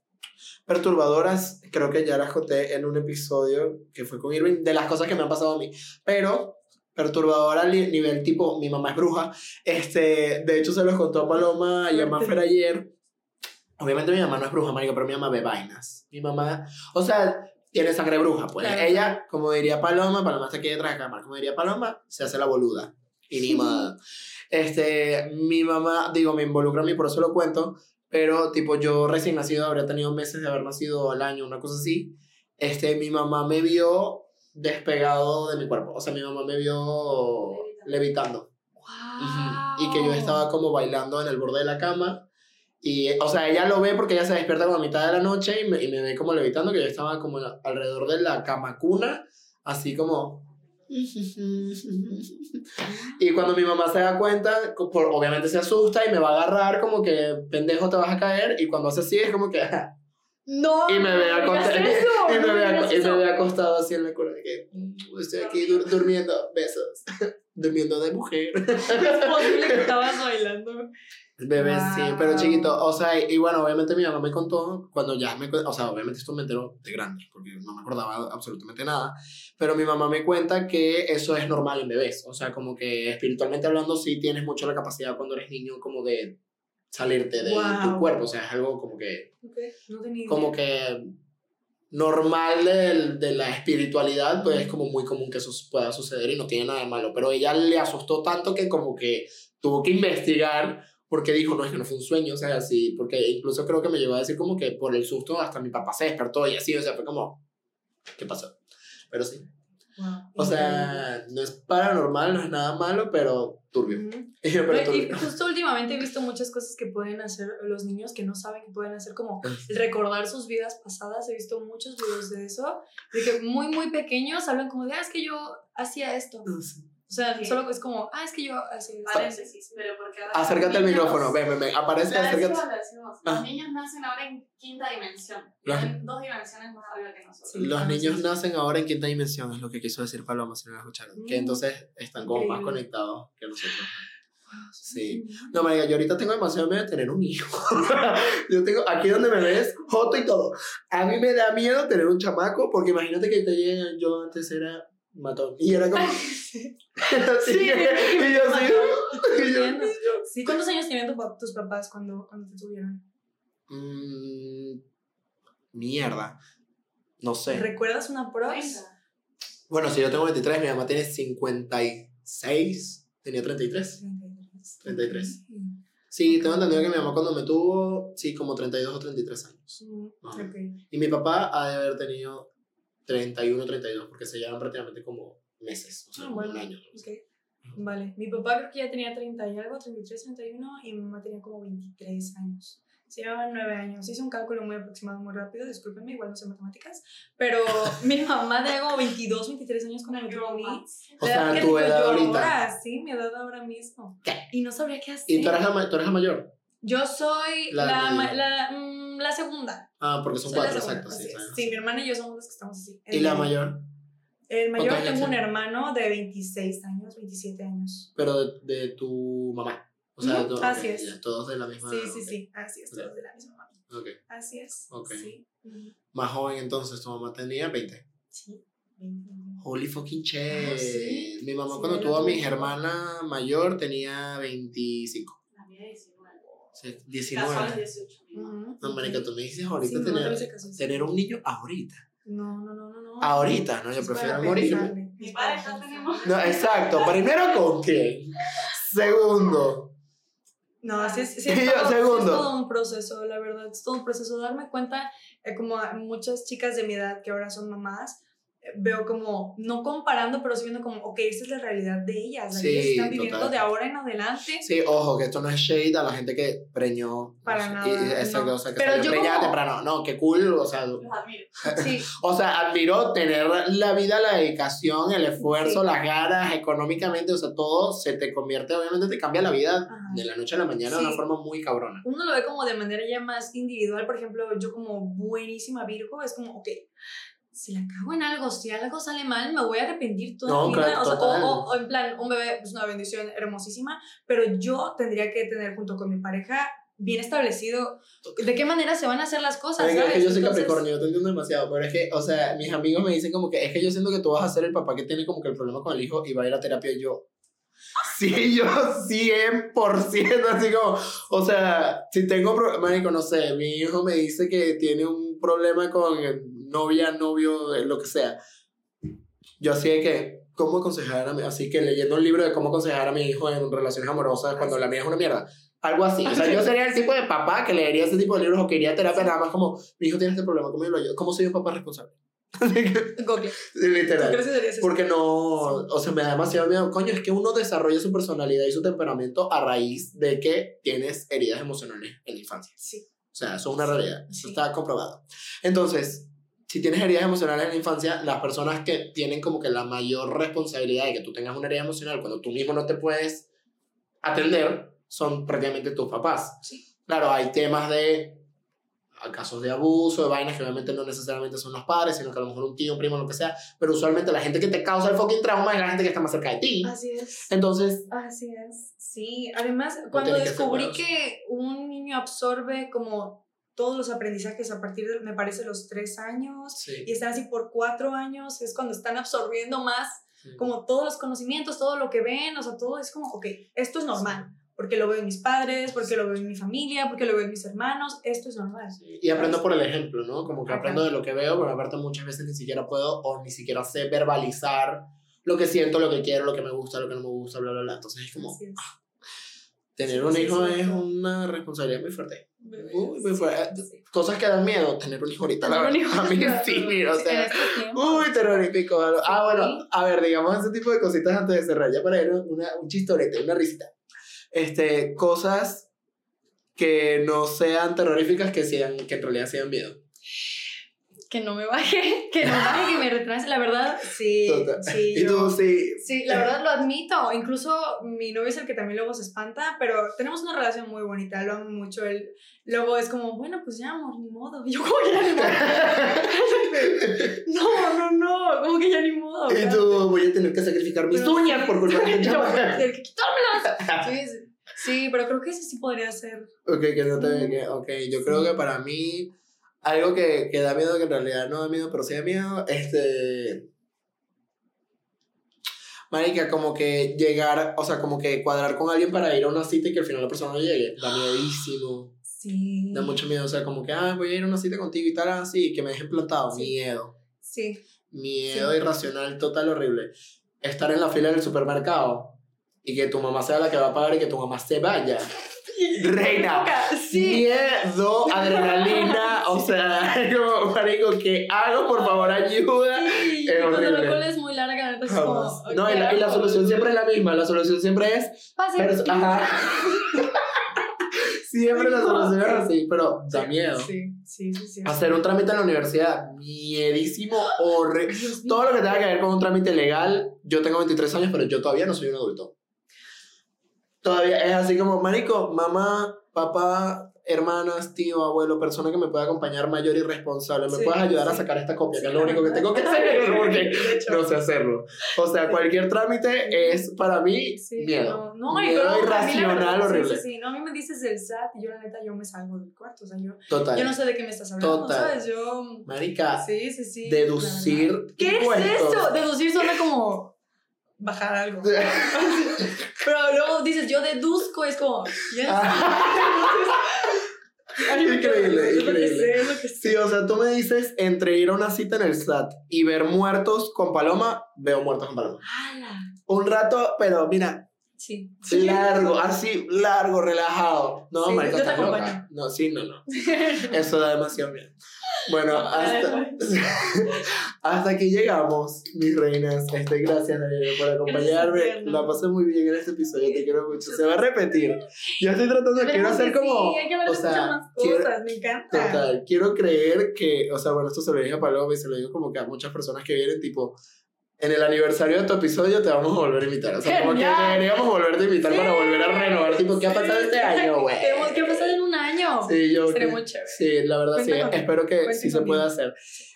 perturbadoras, creo que ya las conté en un episodio que fue con Irving, de las cosas que me han pasado a mí, pero perturbadora al ni- nivel tipo, mi mamá es bruja, este, de hecho se los contó a Paloma y a. Mafer ayer, obviamente mi mamá no es bruja, marico, pero mi mamá ve vainas, mi mamá, o sea, tiene sangre bruja, pues Claro. ella, como diría Paloma, Paloma está aquí detrás de cámara, como diría Paloma, se hace la boluda, y ni <laughs> modo. Este, mi mamá, digo, me involucra a mí, por eso lo cuento, pero tipo yo recién nacido, habría tenido meses de haber nacido al año, una cosa así, este, mi mamá me vio despegado de mi cuerpo, o sea, mi mamá me vio levitando, y que yo estaba como bailando en el borde de la cama, y, o sea, ella lo ve porque ella se despierta como a mitad de la noche y me, y me ve como levitando, que yo estaba como alrededor de la cama cuna, así como... Y cuando mi mamá se da cuenta, por, obviamente se asusta y me va a agarrar como que pendejo te vas a caer y cuando hace así es como que... <laughs> No, Y me ve no acostado, eso, <laughs> y me no ve, y me ve acostado así en la cola de que "Mm, estoy aquí dur- durmiendo, besos, <laughs> durmiendo de mujer. Es posible que estabas bailando. Bebé, sí, Wow. pero chiquito, o sea, y, y bueno, obviamente mi mamá me contó cuando ya me, o sea, obviamente esto me enteró de grande, porque no me acordaba absolutamente nada, pero mi mamá me cuenta que eso es normal en bebés, o sea, como que espiritualmente hablando sí tienes mucho la capacidad cuando eres niño como de salirte de tu Wow. cuerpo, o sea, es algo como que, Ok, no tenía como que normal del- de, la espiritualidad, pues es como muy común que eso pueda suceder y no tiene nada de malo, pero ella le asustó tanto que como que tuvo que investigar porque dijo, no, es que no fue un sueño, o sea, así, porque incluso creo que me llegó a decir como que por el susto hasta mi papá se despertó y así, o sea, fue como, ¿qué pasó? Pero sí, Wow, o sea, no es paranormal, no es nada malo, pero turbio. Ujú. <laughs> pero Pero, y turbio. justo últimamente he visto muchas cosas que pueden hacer los niños que no saben que pueden hacer, como el recordar sus vidas pasadas. He visto muchos videos de eso, de que muy, muy pequeños hablan como de, ah, es que yo hacía esto. O sea, Sí. solo es como, ah, es que yo esto. Paréntesis, pero porque ahora Acércate al los micrófono, ven, ven, ven, aparece, acércate. decimos, lo decimos. Ah. Los niños nacen ahora en quinta dimensión. Los- Tienen dos dimensiones más arriba que nosotros. Sí. Los Ah, niños sí, nacen ahora en quinta dimensión, es lo que quiso decir Paloma, si no lo escucharon. Que Mm. entonces están como más conectados que nosotros. Wow, Sí. No, María, yo ahorita tengo demasiado miedo de tener un hijo. <laughs> yo tengo, aquí donde me ves, joto y todo. A mí me da miedo tener un chamaco, porque imagínate que te lleguen, yo antes era matón. Y era como. <laughs> Sí. Sí, y yo así. y yo-. Sí, ¿cuántos años tenían tu tus papás cuando, cuando te tuvieron? Mm, mierda. No sé. ¿Recuerdas una? Treinta. Bueno, si yo tengo 23, mi mamá tiene 56. Tenía 33. 33. Sí, tengo entendido que mi mamá cuando me tuvo, sí, como 32 o 33 años. Mm, Ajá. ok. Y mi papá ha de haber tenido 31 o 32, porque se llevan prácticamente como meses, o sea, Ah, como bueno, un año. ok. Vale, mi papá creo que ya tenía 30 y algo, 33, 31, y mi mamá tenía como 23 años. Se llevaban 9 años. Hice un cálculo muy aproximado, muy rápido, discúlpenme, igual no sé matemáticas. Pero <laughs> mi mamá tenía como 22, 23 años cuando tuvo a mí. O La sea, tu edad yo ahorita. Ahora, sí, mi edad ahora mismo. ¿Qué? Y no sabría qué hacer. ¿Y tú eres, la, tú eres la mayor? Yo soy La la, media. la, mm, la segunda. Ah, porque son Soy cuatro, exacto. Sí. Sí, mi hermana y yo somos las que estamos así. ¿Y la mayor? El mayor ¿Cuántos años tengo un hermano de 26 años, 27 años. Pero de, de tu mamá. O sea, tú- así es. todos de la misma. Sí, sí, sí, así es, todos de la misma mamá. Así es. Sí. Más joven entonces, tu mamá tenía 20. Sí. Ujú. Holy fucking shit. Ah, sí. Mi mamá Sí, cuando tuvo a mi hermana mayor tenía 25. La mía 19. Sí, Casó a los 19. 18. No, marica, tú me dices ahorita Sí, tener, sí. tener un niño ahorita. No, no, no, no. no. Ahorita, ¿no? Yo Es prefiero para morir. pensarle. Mi padre ya tenemos. No, exacto. Primero con quién. Segundo. No, sí, es- sí, es, <laughs> todo, sí es segundo. todo un proceso, la verdad, es todo un proceso. Darme cuenta, eh, como a muchas chicas de mi edad que ahora son mamás, veo como, no comparando, pero sí viendo como, ok, esta es la realidad de ellas, la Sí, ellas están viviendo total. de ahora en adelante. Sí, ojo, que esto no es shade a la gente que preñó. Para o sea, nada, exacto, no. o sea, que Pero yo preñada como- temprano. No, qué cool, o sea, <laughs> Los admiro. Sí, o sea, admiro tener la vida, la dedicación, el esfuerzo, Sí. las ganas, económicamente, o sea, todo se te convierte, obviamente te cambia la vida Ajá. de la noche a la mañana de una forma muy cabrona. uno lo ve como de manera ya más individual, por ejemplo, yo como buenísima Virgo, es como, ok, si la cago en algo, si algo sale mal, me voy a arrepentir toda No, mi vida. claro, o, sea, o- o- en plan, un bebé es una bendición hermosísima, pero yo tendría que tener junto con mi pareja bien establecido de qué manera se van a hacer las cosas, Oiga, es ¿sabes? que yo soy Entonces, Capricornio, yo te entiendo demasiado, pero es que, o sea, mis amigos me dicen como que es que yo siento que tú vas a ser el papá que tiene como que el problema con el hijo y va a ir a terapia y yo. Sí, yo 100%, así como, o sea, si tengo problema, no sé, mi hijo me dice que tiene un problema con novia, novio, lo que sea. Yo así de que, ¿cómo aconsejar a mi, así que leyendo un libro de cómo aconsejar a mi hijo en relaciones amorosas cuando la mía es una mierda? Algo así. O sea, yo sería el tipo de papá que leería ese tipo de libros o que iría a terapia nada más como, mi hijo tiene este problema, ¿cómo yo lo ayudo? ¿Cómo soy un papá responsable? <laughs> Google. ¿Tú literal. Porque no, o sea, me da demasiado miedo. Coño, es que uno desarrolla su personalidad y su temperamento a raíz de que tienes heridas emocionales en la infancia. Sí. O sea, eso es una realidad. Eso Sí. está comprobado. Entonces, si tienes heridas emocionales en la infancia, las personas que tienen como que la mayor responsabilidad de que tú tengas una herida emocional cuando tú mismo no te puedes atender son prácticamente tus papás. Sí. Claro, hay temas de a casos de abuso, de vainas que obviamente no necesariamente son los padres, sino que a lo mejor un tío, un primo, lo que sea, pero usualmente la gente que te causa el fucking trauma es la gente que está más cerca de ti. Así es. Entonces, Así es. Sí, además, cuando que descubrí cuidadoso. que un niño absorbe como todos los aprendizajes a partir de, me parece, los tres años, sí, y están así por cuatro años, es cuando están absorbiendo más sí. como todos los conocimientos, todo lo que ven, o sea, todo es como, ok, esto es normal, porque lo veo en mis padres, porque lo veo en mi familia, porque lo veo en mis hermanos, esto es normal. Y aprendo por el ejemplo, ¿no? Como que aprendo de lo que veo, pero aparte muchas veces ni siquiera puedo o ni siquiera sé verbalizar lo que siento, lo que quiero, lo que me gusta, lo que no me gusta, bla, bla, bla. Entonces es como, es. tener Sí, un sí, hijo sí, es sí. una responsabilidad muy fuerte. Uy, Sí, sí. Cosas que dan miedo, tener un hijo ahorita, la verdad. A mí <laughs> sí, mira, o sea... Uy, terrorífico. Ah, bueno, a ver, digamos ese tipo de cositas antes de cerrar, ya para ir una, un chistorete, una risita. Este, cosas que no sean terroríficas, que, sean, que en realidad sean miedo. Que no me baje, <laughs> que no baje, que me retrase, la verdad, sí, Total. sí, Y yo- tú sí, Sí, la verdad lo admito. Incluso mi novio es el que también luego se espanta, pero tenemos una relación muy bonita, lo amo mucho. Él luego es como, bueno, pues ya, amor, ni modo. Y <laughs> yo, como que ya ni modo. No, no, no, como que ya ni modo. y tú voy a tener que sacrificar mis Pero uñas por culpa <laughs> de yo. "Tienes que quitármelas. Sí, sí, sí, pero creo que ese sí podría ser. Ok, que no te que, ok, yo creo que para mí algo que, que da miedo, que en realidad no da miedo, pero sí da miedo, este... Marica, como que llegar, o sea, como que cuadrar con alguien para ir a una cita y que al final la persona no llegue, da miedísimo, <gasps> Sí. da mucho miedo, o sea, como que, ah, voy a ir a una cita contigo y tal, así, que me dejen plantado, Sí. miedo, Sí. miedo Sí. irracional, total, horrible. Estar en la fila del supermercado y que tu mamá sea la que va a pagar y que tu mamá se vaya. Reina, Sí. Miedo, <laughs> adrenalina, o sea, <laughs> como, marico, ¿qué hago? Por favor, ayuda. Sí, Es la horrible. cola es muy larga, entonces como. No, y ¿qué la, y la hago? solución siempre es la misma, la solución siempre es... Pase. ajá. <laughs> siempre la solución es así, pero da miedo. Sí, sí, sí. sí. Hacer un trámite en la universidad, miedísimo, horrible. Todo lo que tenga que ver con un trámite legal, yo tengo 23 años, pero yo todavía no soy un adulto. Todavía es así como, marico, mamá, papá, hermanas, tío, abuelo, persona que me pueda acompañar mayor y responsable, ¿me Sí, puedes ayudar a sí. sacar esta copia? Sí, que es lo único que tengo que hacer, <laughs> porque no sé hacerlo. O sea, cualquier trámite es para mí miedo. No, no miedo a la irracional horrible. Sí. No, a mí me dices del SAT y yo, la neta, yo me salgo del cuarto. O sea, yo, Total. yo no sé de qué me estás hablando, Total. ¿sabes? Yo. Marica, Sí, sí, sí. deducir. ¿Qué impuestos. es eso? Deducir suena como bajar algo. <laughs> Pero luego dices, yo deduzco, es como. yes. Ay, Increíble, lo increíble. sé, lo. Sí, o sea, tú me dices entre ir a una cita en el SAT y ver muertos con paloma, veo muertos con paloma. ¡Hala! Un rato, pero mira, Sí. largo, así, largo, relajado. No, Sí, marica, estás loca. No, sí, no, no. <laughs> Eso da demasiado miedo. Bueno, hasta, <laughs> hasta aquí llegamos, mis reinas. Este, gracias, Daniela, por acompañarme. tierna. La pasé muy bien en este episodio, te quiero mucho. Se va a repetir. Yo estoy tratando, quiero hacer que como. Sí, hay que o sea, más quiero- cosas, me encanta. Total, quiero creer que, o sea, bueno, esto se lo dije a Paloma y se lo digo como que a muchas personas que vienen, tipo, en el aniversario de tu episodio te vamos a volver a invitar. O sea, como que deberíamos volverte a invitar para volver a renovar, tipo, ¿qué ha pasado este año, güey? ¿Qué, hemos- ¿Qué ha pasado en un año? Sí, yo. Sería muy chévere. Sí, la verdad sí. Cuenta conmigo, Espero que sí se pueda hacer.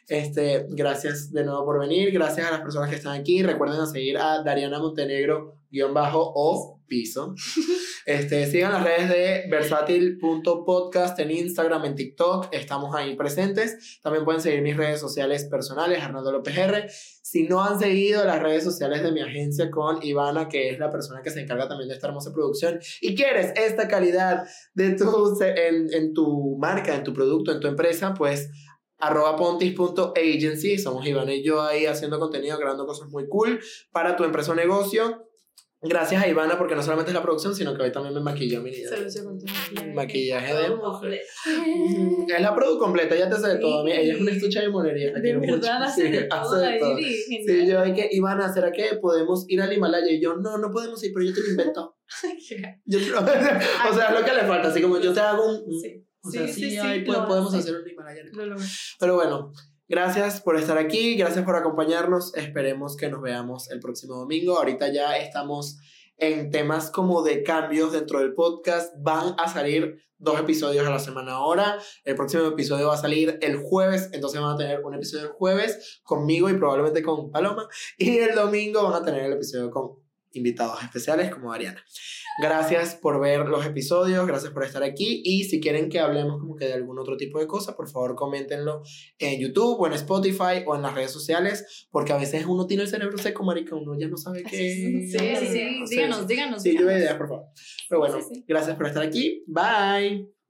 Este, gracias de nuevo por venir. Gracias a las personas que están aquí. Recuerden a seguir a Dariana Montenegro guion bajo o piso. <laughs> Este, sigan las redes de versátil.podcast en Instagram, en TikTok. Estamos ahí presentes. También pueden seguir mis redes sociales personales, Arnaldo López R. Si no han seguido las redes sociales de mi agencia con Ivana, que es la persona que se encarga también de esta hermosa producción, y quieres esta calidad de tu, en, en tu marca, en tu producto, en tu empresa, pues arroba pontis.agency, somos Ivana y yo ahí haciendo contenido, grabando cosas muy cool para tu empresa o negocio. Gracias a Ivana porque no solamente es la producción, sino que hoy también me maquilló mi niña. Maquillaje. De mujer. Mm, Es la produ completa, ya te sé de todo. Mira, Ella es una estucha de monería. De mucho. verdad, hace Sí, de todo hace de. Sí, yo hay que, Ivana, ¿será que podemos ir al Himalaya? Y yo, no, no podemos ir, pero yo te lo invento. <laughs> Yo te lo- <laughs> o sea, es lo que le falta, así como yo te hago un... Sí, O sea, sí, sí, sí, podemos hace. hacer un Himalaya. Pero bueno, gracias por estar aquí, gracias por acompañarnos. Esperemos que nos veamos el próximo domingo. Ahorita ya estamos en temas como de cambios dentro del podcast. Van a salir dos episodios a la semana ahora. El próximo episodio va a salir el jueves, entonces van a tener un episodio el jueves conmigo y probablemente con Paloma. Y el domingo van a tener el episodio con invitados especiales como Ariana. Gracias por ver los episodios, gracias por estar aquí y si quieren que hablemos como que de algún otro tipo de cosa, por favor coméntenlo en YouTube o en Spotify o en las redes sociales, porque a veces uno tiene el cerebro seco, marica, uno ya no sabe qué... Sí, sí, sí. sé. Díganos, díganos. Sí, díganos. ideas, por favor. Pero bueno, Sí, sí. gracias por estar aquí. Bye.